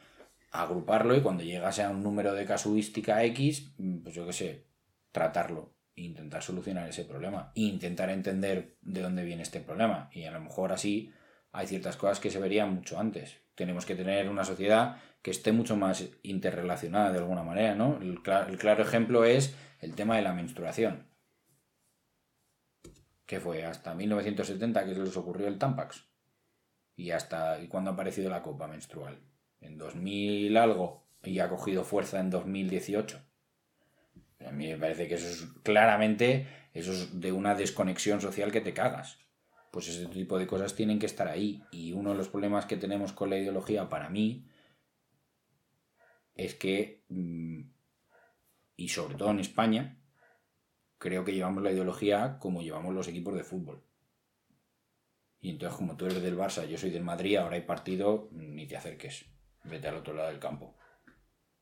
agruparlo y cuando llegase a un número de casuística X, pues yo qué sé, tratarlo intentar solucionar ese problema intentar entender de dónde viene este problema. Y a lo mejor así hay ciertas cosas que se verían mucho antes. Tenemos que tener una sociedad que esté mucho más interrelacionada de alguna manera, ¿no? El, cla- el claro ejemplo es el tema de la menstruación. Que fue hasta 1970 que les ocurrió el Tampax. Y hasta y cuando ha aparecido la copa menstrual. En 2000 algo y ha cogido fuerza en 2018. A mí me parece que eso es claramente eso es de una desconexión social que te cagas. Pues ese tipo de cosas tienen que estar ahí. Y uno de los problemas que tenemos con la ideología para mí es que, mm, y sobre todo en España, creo que llevamos la ideología como llevamos los equipos de fútbol. Y entonces, como tú eres del Barça, yo soy del Madrid, ahora hay partido, ni te acerques. Vete al otro lado del campo.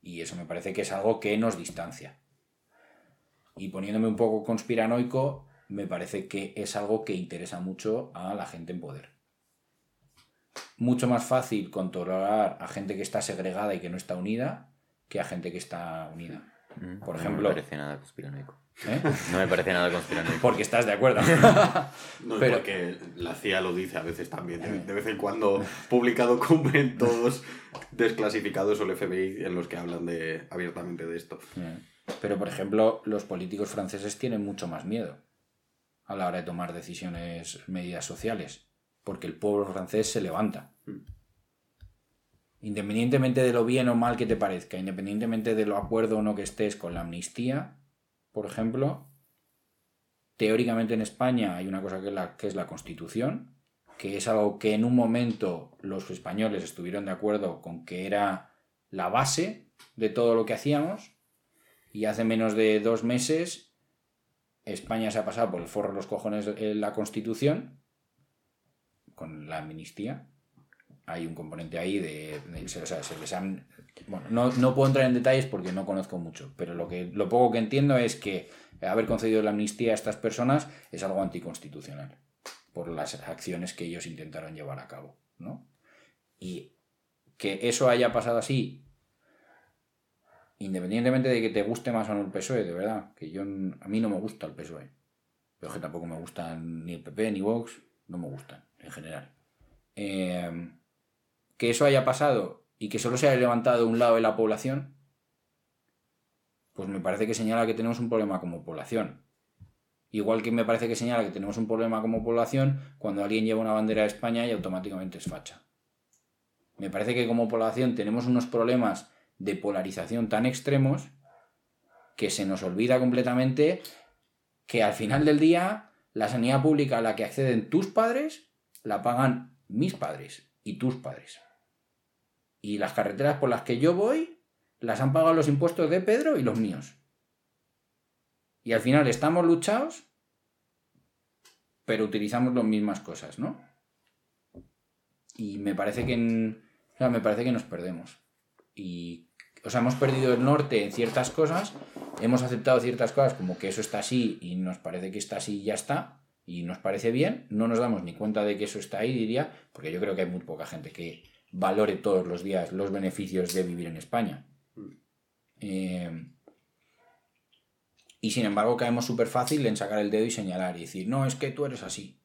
Y eso me parece que es algo que nos distancia. Y poniéndome un poco conspiranoico, me parece que es algo que interesa mucho a la gente en poder. Mucho más fácil controlar a gente que está segregada y que no está unida que a gente que está unida. Mm, Por no ejemplo- me parece nada conspiranoico. ¿eh? No me parece nada conspiranoico. Porque estás de acuerdo. No, Pero- porque la CIA lo dice a veces también. De, de vez en cuando publica documentos desclasificados o el FBI en los que hablan de, abiertamente de esto. Pero, por ejemplo, los políticos franceses tienen mucho más miedo a la hora de tomar decisiones, medidas sociales, porque el pueblo francés se levanta. Independientemente de lo bien o mal que te parezca, independientemente de lo acuerdo o no que estés con la amnistía, por ejemplo, teóricamente en España hay una cosa que es la, que es la Constitución, que es algo que en un momento los españoles estuvieron de acuerdo con que era la base de todo lo que hacíamos, y hace menos de dos meses España se ha pasado por el forro de los cojones en la Constitución con la amnistía. Hay un componente ahí de... de- o sea, se les han... Bueno, no, no puedo entrar en detalles porque no conozco mucho, pero lo, que, lo poco que entiendo es que haber concedido la amnistía a estas personas es algo anticonstitucional por las acciones que ellos intentaron llevar a cabo, ¿no? Y que eso haya pasado así independientemente de que te guste más o no el PSOE, de verdad, que yo a mí no me gusta el PSOE. Pero que tampoco me gustan ni el PP ni Vox, no me gustan en general. Eh, que eso haya pasado y que solo se haya levantado un lado de la población, pues me parece que señala que tenemos un problema como población. Igual que me parece que señala que tenemos un problema como población cuando alguien lleva una bandera de España y automáticamente es facha. Me parece que como población tenemos unos problemas de polarización tan extremos que se nos olvida completamente que al final del día la sanidad pública a la que acceden tus padres la pagan mis padres y tus padres. Y las carreteras por las que yo voy las han pagado los impuestos de Pedro y los míos. Y al final estamos luchados, pero utilizamos las mismas cosas, ¿no? Y me parece que me parece que nos perdemos. Y o sea, hemos perdido el norte en ciertas cosas, hemos aceptado ciertas cosas como que eso está así y nos parece que está así y ya está, y nos parece bien, no nos damos ni cuenta de que eso está ahí, diría, porque yo creo que hay muy poca gente que valore todos los días los beneficios de vivir en España. Eh, y sin embargo caemos súper fácil en sacar el dedo y señalar y decir, no, es que tú eres así.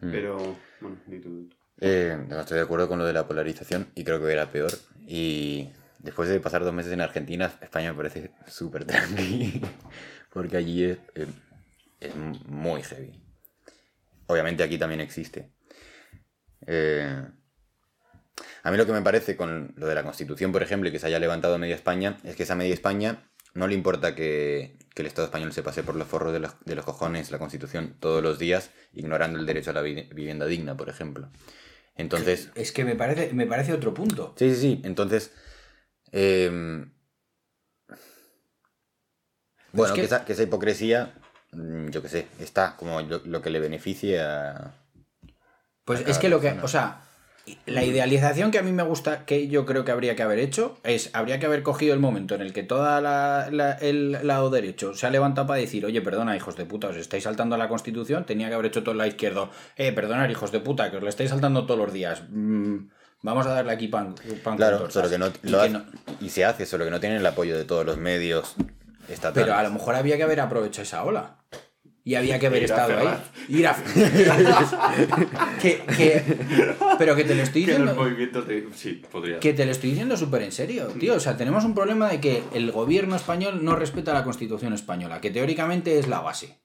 Mm. Pero, bueno, di tú, di tú. Eh, no, estoy de acuerdo con lo de la polarización y creo que era peor. Y después de pasar dos meses en Argentina, España me parece súper tranqui. Porque allí es, es muy heavy. Obviamente aquí también existe. Eh, a mí lo que me parece con lo de la Constitución, por ejemplo, y que se haya levantado media España, es que esa media España no le importa que, que el Estado español se pase por los forros de los, de los cojones la Constitución todos los días, ignorando el derecho a la vi- vivienda digna, por ejemplo. Entonces, Es que me parece, me parece otro punto. sí, sí, sí. Entonces, eh, bueno, que- que... esa, que esa hipocresía, mm, yo qué sé, está como lo, lo que le beneficie a... Pues es que lo que, o sea, la idealización que a mí me gusta, que yo creo que habría que haber hecho, es, habría que haber cogido el momento en el que toda la, la- el lado derecho se ha levantado para decir, oye, perdona, hijos de puta, os estáis saltando a la Constitución, tenía que haber hecho todo el lado izquierdo, eh, perdonad, hijos de puta, que os lo estáis saltando todos los días, Mm, vamos a darle aquí pan, pan Claro, tortas". solo que no, Y lo que hace- no- y se hace, solo que no tienen el apoyo de todos los medios estatales. Pero a lo mejor había que haber aprovechado esa ola. Y había que haber Ir a estado ahí. Ir a que, que- Pero que te lo estoy diciendo. movimientos de... Sí, podría. Que te lo estoy diciendo súper en serio, tío. O sea, tenemos un problema de que el gobierno español no respeta la Constitución española, que teóricamente es la base.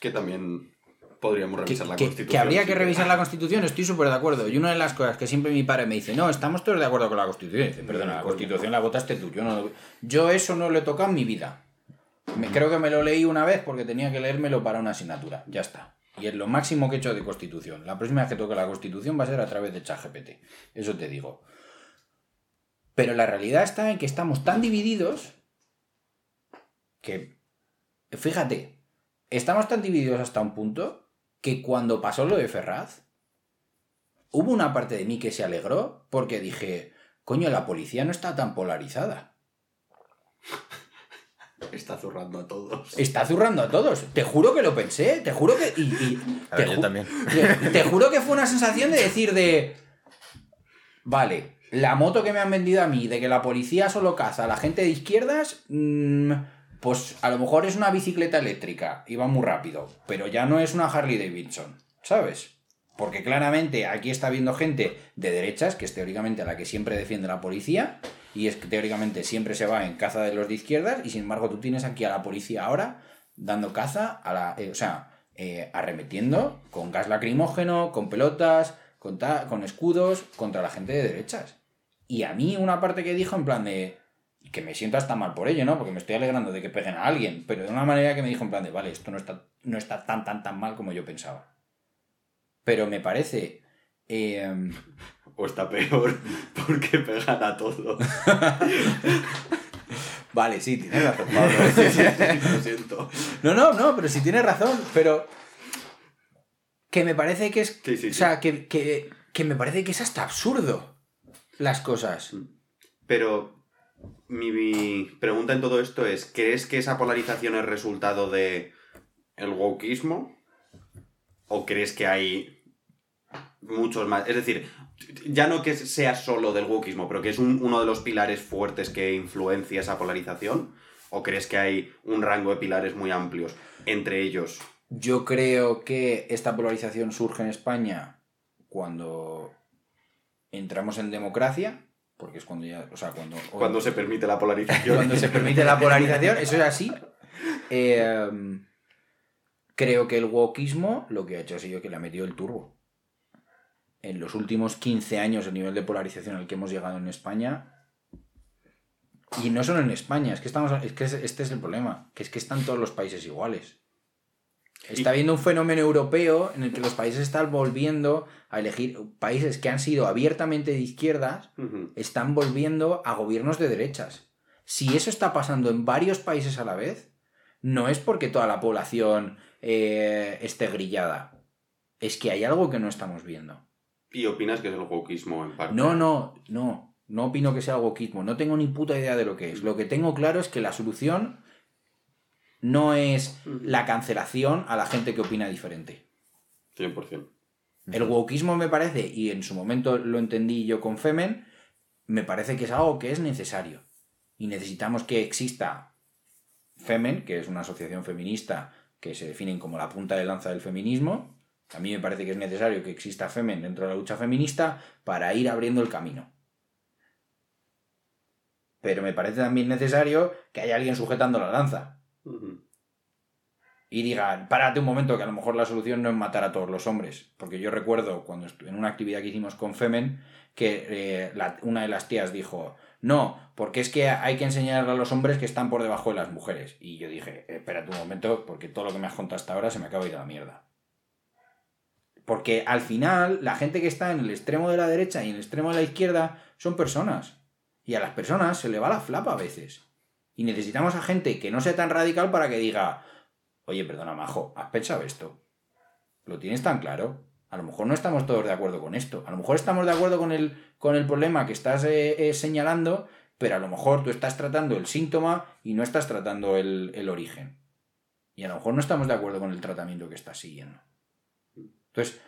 Que también podríamos Que, revisar la que- Constitución. que habría que revisar la Constitución, estoy súper de acuerdo. Y una de las cosas que siempre mi padre me dice, no, estamos todos de acuerdo con la Constitución. Dice, perdona, la Constitución la votaste tú. Yo, no, yo eso no lo he tocado en mi vida. Me- creo que me lo leí una vez porque tenía que leérmelo para una asignatura. Ya está. Y es lo máximo que he hecho de Constitución. La próxima vez que toque la Constitución va a ser a través de ChatGPT. Eso te digo. Pero la realidad está en que estamos tan divididos que, fíjate, estamos tan divididos hasta un punto que cuando pasó lo de Ferraz, hubo una parte de mí que se alegró porque dije, coño, la policía no está tan polarizada. Está zurrando a todos. Está zurrando a todos. Te juro que lo pensé, te juro que... y- y- A te, yo ju- también. te- te juro que fue una sensación de decir de... Vale, la moto que me han vendido a mí, de que la policía solo caza a la gente de izquierdas, mm, pues a lo mejor es una bicicleta eléctrica y va muy rápido, pero ya no es una Harley Davidson, ¿sabes? Porque claramente aquí está viendo gente de derechas, que es teóricamente a la que siempre defiende la policía, y es que teóricamente siempre se va en caza de los de izquierdas, y sin embargo tú tienes aquí a la policía ahora dando caza a la. eh, o sea, eh, arremetiendo con gas lacrimógeno, con pelotas, con, ta- con escudos contra la gente de derechas. Y a mí una parte que dijo en plan de. Que me siento hasta mal por ello, ¿no? Porque me estoy alegrando de que peguen a alguien, pero de una manera que me dijo en plan de, vale, esto no está, no está tan, tan, tan mal como yo pensaba. Pero me parece. eh, O está peor porque pegan a todos. Vale, sí, tienes razón, Pablo. Lo siento. No, no, no, pero sí tienes razón, pero. Que me parece que es. O sea, que, que, que me parece que es hasta absurdo las cosas. Pero mi, pregunta en todo esto es, ¿crees que esa polarización es resultado de el wokismo? ¿O crees que hay muchos más? Es decir, ya no que sea solo del wokismo, pero que es un- uno de los pilares fuertes que influencia esa polarización. ¿O crees que hay un rango de pilares muy amplios entre ellos? Yo creo que esta polarización surge en España cuando entramos en democracia, porque es cuando ya. O sea, cuando. Cuando se permite la polarización. cuando se permite la polarización, eso es así. Eh, creo que el wokismo lo que ha hecho ha sido que le ha metido el turbo. En los últimos 15 años, el nivel de polarización al que hemos llegado en España. Y no solo en España, es que estamos. Es que este es el problema, que es que están todos los países iguales. Está habiendo un fenómeno europeo en el que los países están volviendo a elegir países que han sido abiertamente de izquierdas están volviendo a gobiernos de derechas. Si eso está pasando en varios países a la vez, no es porque toda la población eh, esté grillada. Es que hay algo que no estamos viendo. ¿Y opinas que es el wokismo en parte? No, no, no. No opino que sea algo wokismo. No tengo ni puta idea de lo que es. Lo que tengo claro es que la solución no es la cancelación a la gente que opina diferente. 100%. El wokismo me parece, y en su momento lo entendí yo con Femen, me parece que es algo que es necesario. Y necesitamos que exista Femen, que es una asociación feminista que se definen como la punta de lanza del feminismo. A mí me parece que es necesario que exista Femen dentro de la lucha feminista para ir abriendo el camino. Pero me parece también necesario que haya alguien sujetando la lanza. Y digan, párate un momento, que a lo mejor la solución no es matar a todos los hombres. Porque yo recuerdo cuando en una actividad que hicimos con Femen, que eh, la- una de las tías dijo, no, porque es que hay que enseñarle a los hombres que están por debajo de las mujeres. Y yo dije, "Eh, espérate un momento, porque todo lo que me has contado hasta ahora se me acaba de ir a la mierda. Porque al final, la gente que está en el extremo de la derecha y en el extremo de la izquierda son personas. Y a las personas se le va la flapa a veces. Y necesitamos a gente que no sea tan radical para que diga, Oye, perdona, Majo, ¿has pensado esto? ¿Lo tienes tan claro? A lo mejor no estamos todos de acuerdo con esto. A lo mejor estamos de acuerdo con el, con el problema que estás eh, eh, señalando, pero a lo mejor tú estás tratando el síntoma y no estás tratando el, el origen. Y a lo mejor no estamos de acuerdo con el tratamiento que estás siguiendo. Entonces,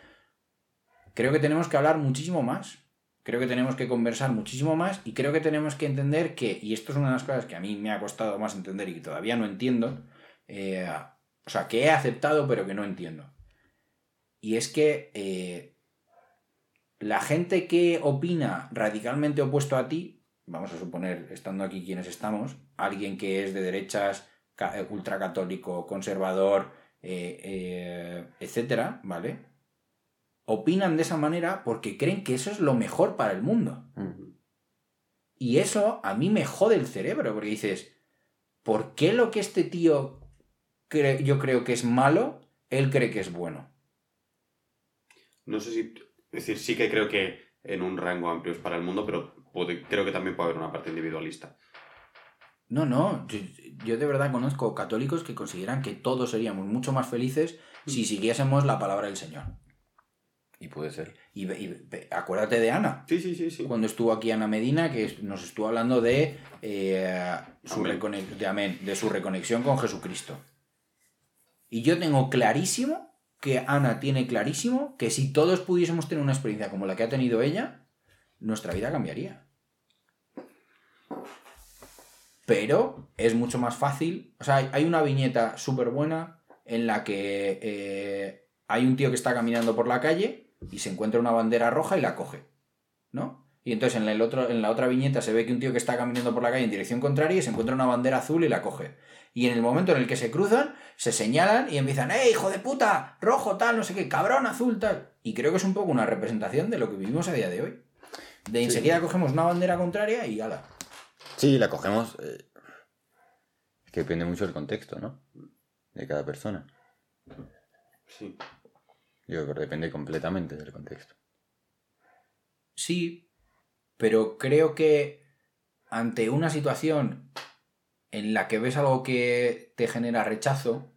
creo que tenemos que hablar muchísimo más. Creo que tenemos que conversar muchísimo más y creo que tenemos que entender que, y esto es una de las cosas que a mí me ha costado más entender y que todavía no entiendo, eh, o sea, que he aceptado pero que no entiendo. Y es que eh, la gente que opina radicalmente opuesto a ti, vamos a suponer, estando aquí quienes estamos, alguien que es de derechas, eh, ultracatólico, conservador, eh, eh, etcétera, ¿vale? Opinan de esa manera porque creen que eso es lo mejor para el mundo. Y eso a mí me jode el cerebro, porque dices, ¿por qué lo que este tío cre- yo creo que es malo, él cree que es bueno? No sé si. Es decir, sí que creo que en un rango amplio es para el mundo, pero puede- creo que también puede haber una parte individualista. No, no, yo, yo de verdad conozco católicos que consideran que todos seríamos mucho más felices si siguiésemos la palabra del Señor. Y puede ser. Y, acuérdate de Ana, Sí, sí, sí, sí. cuando estuvo aquí Ana Medina, que nos estuvo hablando de, eh, su Amén. reconex- de, amén, de su reconexión con Jesucristo. Y yo tengo clarísimo que Ana tiene clarísimo que si todos pudiésemos tener una experiencia como la que ha tenido ella, nuestra vida cambiaría. Pero es mucho más fácil. O sea, hay- una viñeta súper buena en la que eh, hay un tío que está caminando por la calle y se encuentra una bandera roja y la coge. ¿No? Y entonces en, en la otra viñeta se ve que un tío que está caminando por la calle en dirección contraria y se encuentra una bandera azul y la coge. Y en el momento en el que se cruzan, se señalan y empiezan, ¡eh, hijo de puta! Rojo, tal, no sé qué, cabrón, azul, tal. Y creo que es un poco una representación de lo que vivimos a día de hoy. De enseguida cogemos una bandera contraria y ala. Sí, la cogemos. eh, Es que depende mucho del contexto, ¿no? De cada persona. Sí. Yo creo que depende completamente del contexto. Sí, pero creo que ante una situación en la que ves algo que te genera rechazo,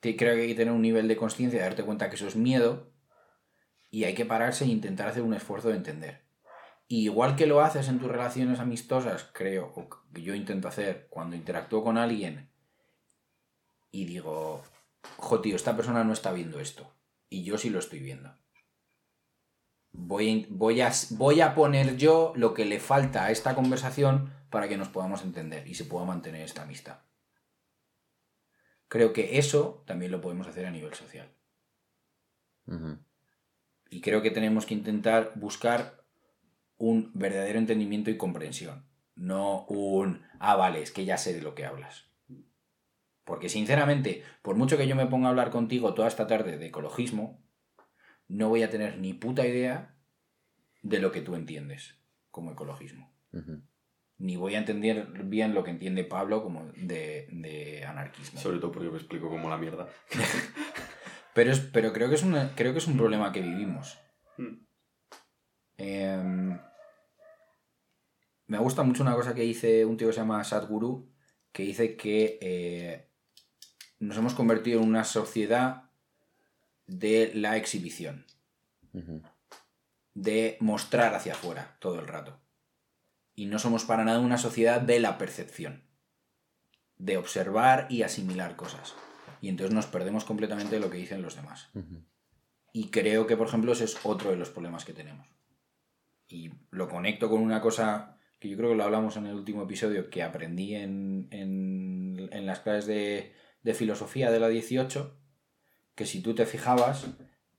te creo que hay que tener un nivel de conciencia de darte cuenta que eso es miedo y hay que pararse e intentar hacer un esfuerzo de entender. Y igual que lo haces en tus relaciones amistosas, creo, o que yo intento hacer cuando interactúo con alguien y digo, jo, tío, esta persona no está viendo esto. Y yo sí lo estoy viendo. Voy voy, a, voy a poner yo lo que le falta a esta conversación para que nos podamos entender y se pueda mantener esta amistad. Creo que eso también lo podemos hacer a nivel social. Y creo que tenemos que intentar buscar un verdadero entendimiento y comprensión. No un, ah, vale, es que ya sé de lo que hablas. Porque sinceramente, por mucho que yo me ponga a hablar contigo toda esta tarde de ecologismo, no voy a tener ni puta idea de lo que tú entiendes como ecologismo. Ni voy a entender bien lo que entiende Pablo como de, de anarquismo. Sobre todo porque me explico como la mierda. Pero, es, pero creo, que es una- creo que es un problema que vivimos. Mm. Em, me gusta mucho una cosa que dice un tío que se llama Sadhguru, que dice que eh, nos hemos convertido en una sociedad de la exhibición, de mostrar hacia afuera todo el rato. Y no somos para nada una sociedad de la percepción, de observar y asimilar cosas. Y entonces nos perdemos completamente de lo que dicen los demás. Y creo que, por ejemplo, ese es otro de los problemas que tenemos. Y lo conecto con una cosa que yo creo que lo hablamos en el último episodio, que aprendí en, en- en las clases de, de filosofía de la 18, que si tú te fijabas,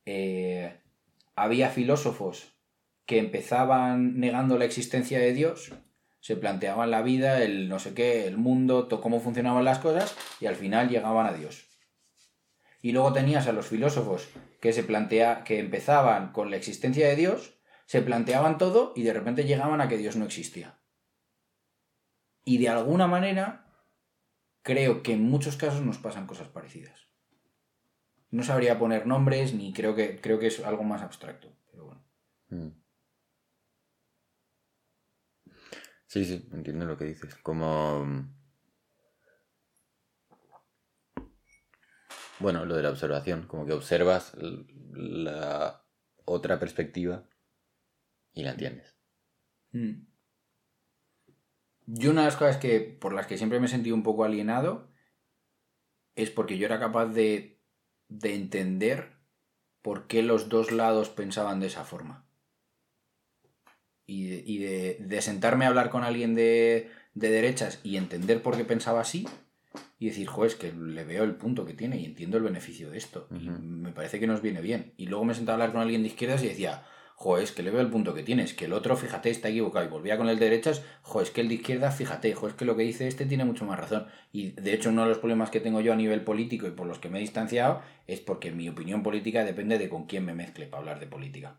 eh, había filósofos que empezaban negando la existencia de Dios, se planteaban la vida, el no sé qué, el mundo, cómo funcionaban las cosas, y al final llegaban a Dios. Y luego tenías a los filósofos que se plantea, que empezaban con la existencia de Dios, se planteaban todo y de repente llegaban a que Dios no existía. Y de alguna manera creo que en muchos casos nos pasan cosas parecidas. No sabría poner nombres ni creo que creo que es algo más abstracto, pero bueno. Mm. Sí, sí, entiendo lo que dices. Como. mm, Bueno, lo de la observación, como que observas la otra perspectiva y la entiendes. Mm. Yo una de las cosas que por las que siempre me he sentido un poco alienado es porque yo era capaz de, de entender por qué los dos lados pensaban de esa forma. Y de, y de- de sentarme a hablar con alguien de, de derechas y entender por qué pensaba así y decir, joder, es que le veo el punto que tiene y entiendo el beneficio de esto. Y me parece que nos viene bien. Y luego me sentaba a hablar con alguien de izquierdas y decía, joder, es que le veo el punto que tienes, que el otro, fíjate, está equivocado. Y volvía con el de derechas, joder, es que el de izquierdas, fíjate, joder, es que lo que dice este tiene mucho más razón. Y de hecho, uno de los problemas que tengo yo a nivel político y por los que me he distanciado es porque mi opinión política depende de con quién me mezcle para hablar de política.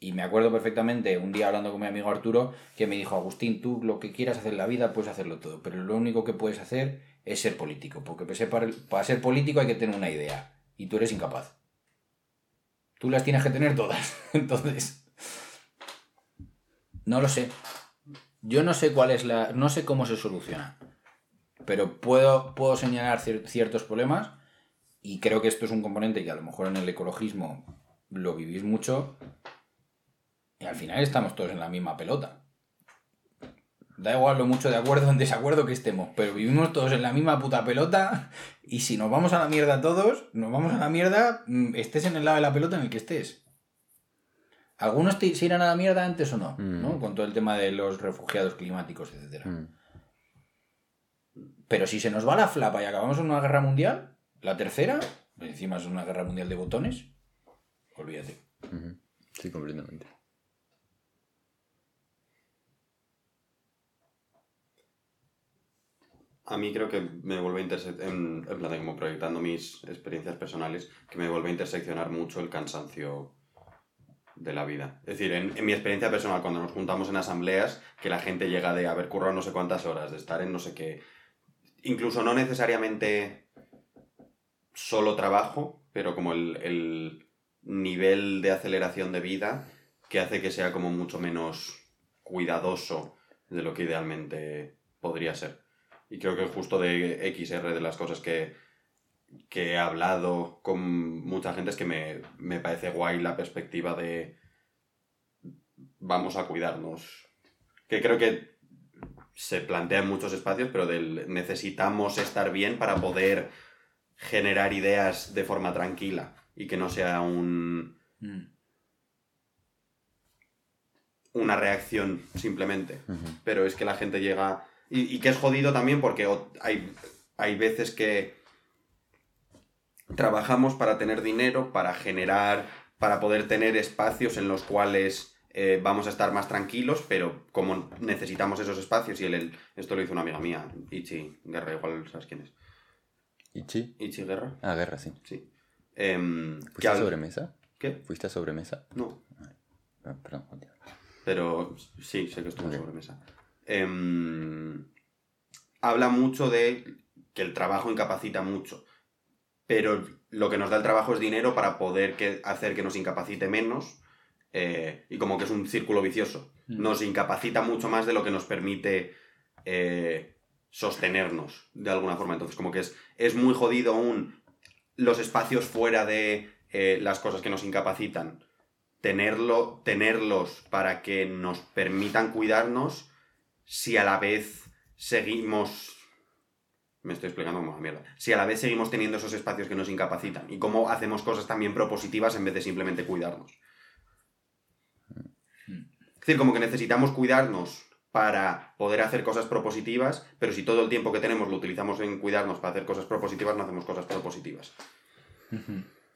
Y me acuerdo perfectamente un día hablando con mi amigo Arturo que me dijo, Agustín, tú lo que quieras hacer en la vida puedes hacerlo todo, pero lo único que puedes hacer es ser político, porque para ser, político hay que tener una idea y tú eres incapaz. Tú las tienes que tener todas. Entonces, No lo sé. Yo no sé cuál es la. No sé cómo se soluciona. Pero puedo, puedo señalar cier- ciertos problemas. Y creo que esto es un componente que a lo mejor en el ecologismo lo vivís mucho. Y al final estamos todos en la misma pelota. Da igual lo mucho de acuerdo o en desacuerdo que estemos, pero vivimos todos en la misma puta pelota. Y si nos vamos a la mierda todos, nos vamos a la mierda, mm, estés en el lado de la pelota en el que estés. Algunos te- se irán a la mierda antes o no, Mm. ¿no? Con todo el tema de los refugiados climáticos, etcétera. Mm. Pero si se nos va la flapa y acabamos en una guerra mundial, la tercera, encima es una guerra mundial de botones, olvídate. Sí, completamente. A mí creo que me vuelve a interseccionar, en, plan de como proyectando mis experiencias personales, que me vuelve a interseccionar mucho el cansancio de la vida. Es decir, en, en mi experiencia personal, cuando nos juntamos en asambleas, que la gente llega de haber currado no sé cuántas horas, de estar en no sé qué, incluso no necesariamente solo trabajo, pero como el, el nivel de aceleración de vida que hace que sea como mucho menos cuidadoso de lo que idealmente podría ser. Y creo que justo de XR, de las cosas que, que he hablado con mucha gente, es que me, me parece guay la perspectiva de vamos a cuidarnos. Que creo que se plantea en muchos espacios, pero del necesitamos estar bien para poder generar ideas de forma tranquila y que no sea un, Mm. una reacción simplemente. Pero es que la gente llega... Y, y que es jodido también porque hay, hay veces que trabajamos para tener dinero, para generar, para poder tener espacios en los cuales eh, vamos a estar más tranquilos, pero como necesitamos esos espacios, y el, el- esto lo hizo una amiga mía, Ichi Guerra, igual sabes quién es. ¿Ichi? Ichi Guerra, Ah, guerra, sí. sí. Em, que ¿Fuiste a sobremesa? ¿Qué? ¿Fuiste a sobremesa? No, Ah, perdón, pero sí, sé que estuvo Ok. sobre Em, habla mucho de que el trabajo incapacita mucho, pero lo que nos da el trabajo es dinero para poder que- hacer que nos incapacite menos eh, y como que es un círculo vicioso. Mm. Nos incapacita mucho más de lo que nos permite eh, sostenernos de alguna forma. Entonces como que es, es muy jodido aún los espacios fuera de eh, las cosas que nos incapacitan tenerlo, tenerlos para que nos permitan cuidarnos si a la vez seguimos... Me estoy explicando como una mierda. Si a la vez seguimos teniendo esos espacios que nos incapacitan y cómo hacemos cosas también propositivas en vez de simplemente cuidarnos. Es decir, como que necesitamos cuidarnos para poder hacer cosas propositivas, pero si todo el tiempo que tenemos lo utilizamos en cuidarnos para hacer cosas propositivas, no hacemos cosas propositivas.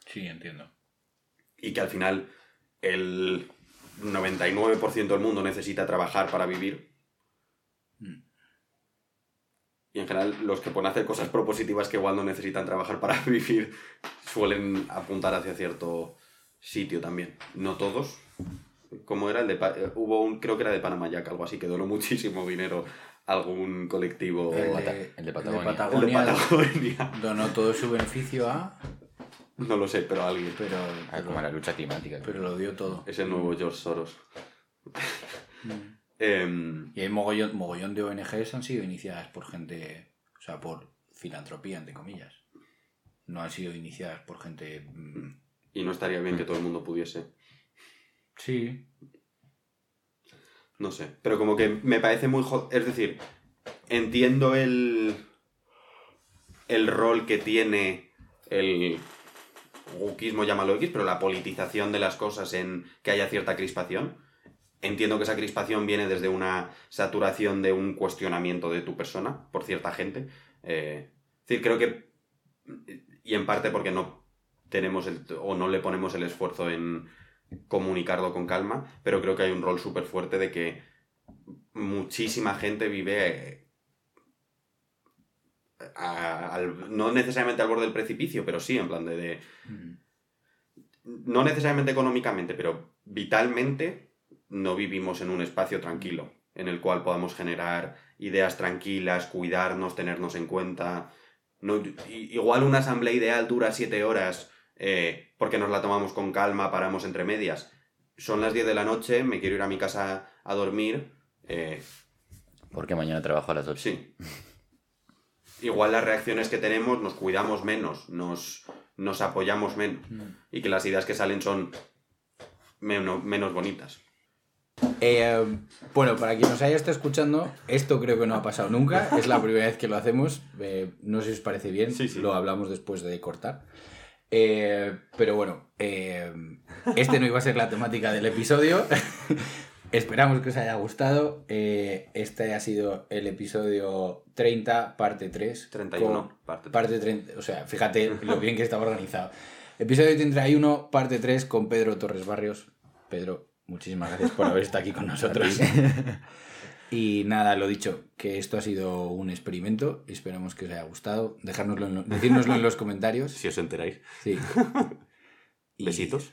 Sí, entiendo. y que al final el 99% del mundo necesita trabajar para vivir. Mm. Y en general los que pueden hacer cosas propositivas que igual no necesitan trabajar para vivir suelen apuntar hacia cierto sitio también. No todos. Como era el de... Pa- eh, Hubo un, creo que era de Panamá Jack, algo así, que donó muchísimo dinero a algún colectivo... El de, el de el Patagonia. El de Patagonia donó todo su beneficio a... No lo sé, pero alguien. Pero, Ah, como la lucha climática. pero lo dio todo. Es el nuevo George Soros. Em, Y hay mogollón, mogollón de ONGs han sido iniciadas por gente, o sea, por filantropía, entre comillas. No han sido iniciadas por gente... mm, y no estaría bien que todo el mundo pudiese. Sí. No sé, pero como que me parece muy... Es decir, entiendo el... El rol que tiene el... Wokismo, llámalo X, pero la politización de las cosas en que haya cierta crispación. Entiendo que esa crispación viene desde una saturación de un cuestionamiento de tu persona por cierta gente. Eh, es decir, creo que... Y en parte porque no tenemos el, o no le ponemos el esfuerzo en comunicarlo con calma, pero creo que hay un rol súper fuerte de que muchísima gente vive eh, a- al- no necesariamente al borde del precipicio, pero sí, en plan de, de- Mm. no necesariamente económicamente, pero vitalmente no vivimos en un espacio tranquilo en el cual podamos generar ideas tranquilas, cuidarnos, tenernos en cuenta. No, igual una asamblea ideal dura siete horas eh, porque nos la tomamos con calma, paramos entre medias. Son las 10 de la noche, me quiero ir a mi casa a dormir, eh, Porque mañana trabajo a las 8. sí. Igual las reacciones que tenemos nos cuidamos menos, nos, nos apoyamos menos. Y que las ideas que salen son menos, menos bonitas. Eh, bueno, para quien nos haya estado escuchando, esto creo que no ha pasado nunca. Es la primera vez que lo hacemos. Eh, no sé si os parece bien. Sí, sí. Lo hablamos después de cortar. Eh, pero bueno, este no iba a ser la temática del episodio. Esperamos que os haya gustado. Este ha sido el episodio 30, parte 3. 31, con- parte tres. parte 30. O sea, fíjate lo bien que estaba organizado. Episodio 31, parte 3 con Pedro Torres Barrios. Pedro, muchísimas gracias por haber estado aquí con nosotros. Y nada, lo dicho, que esto ha sido un experimento. Esperamos que os haya gustado. Dejárnoslo en lo- decírnoslo en los comentarios. Si os enteráis. Sí. Y Besitos.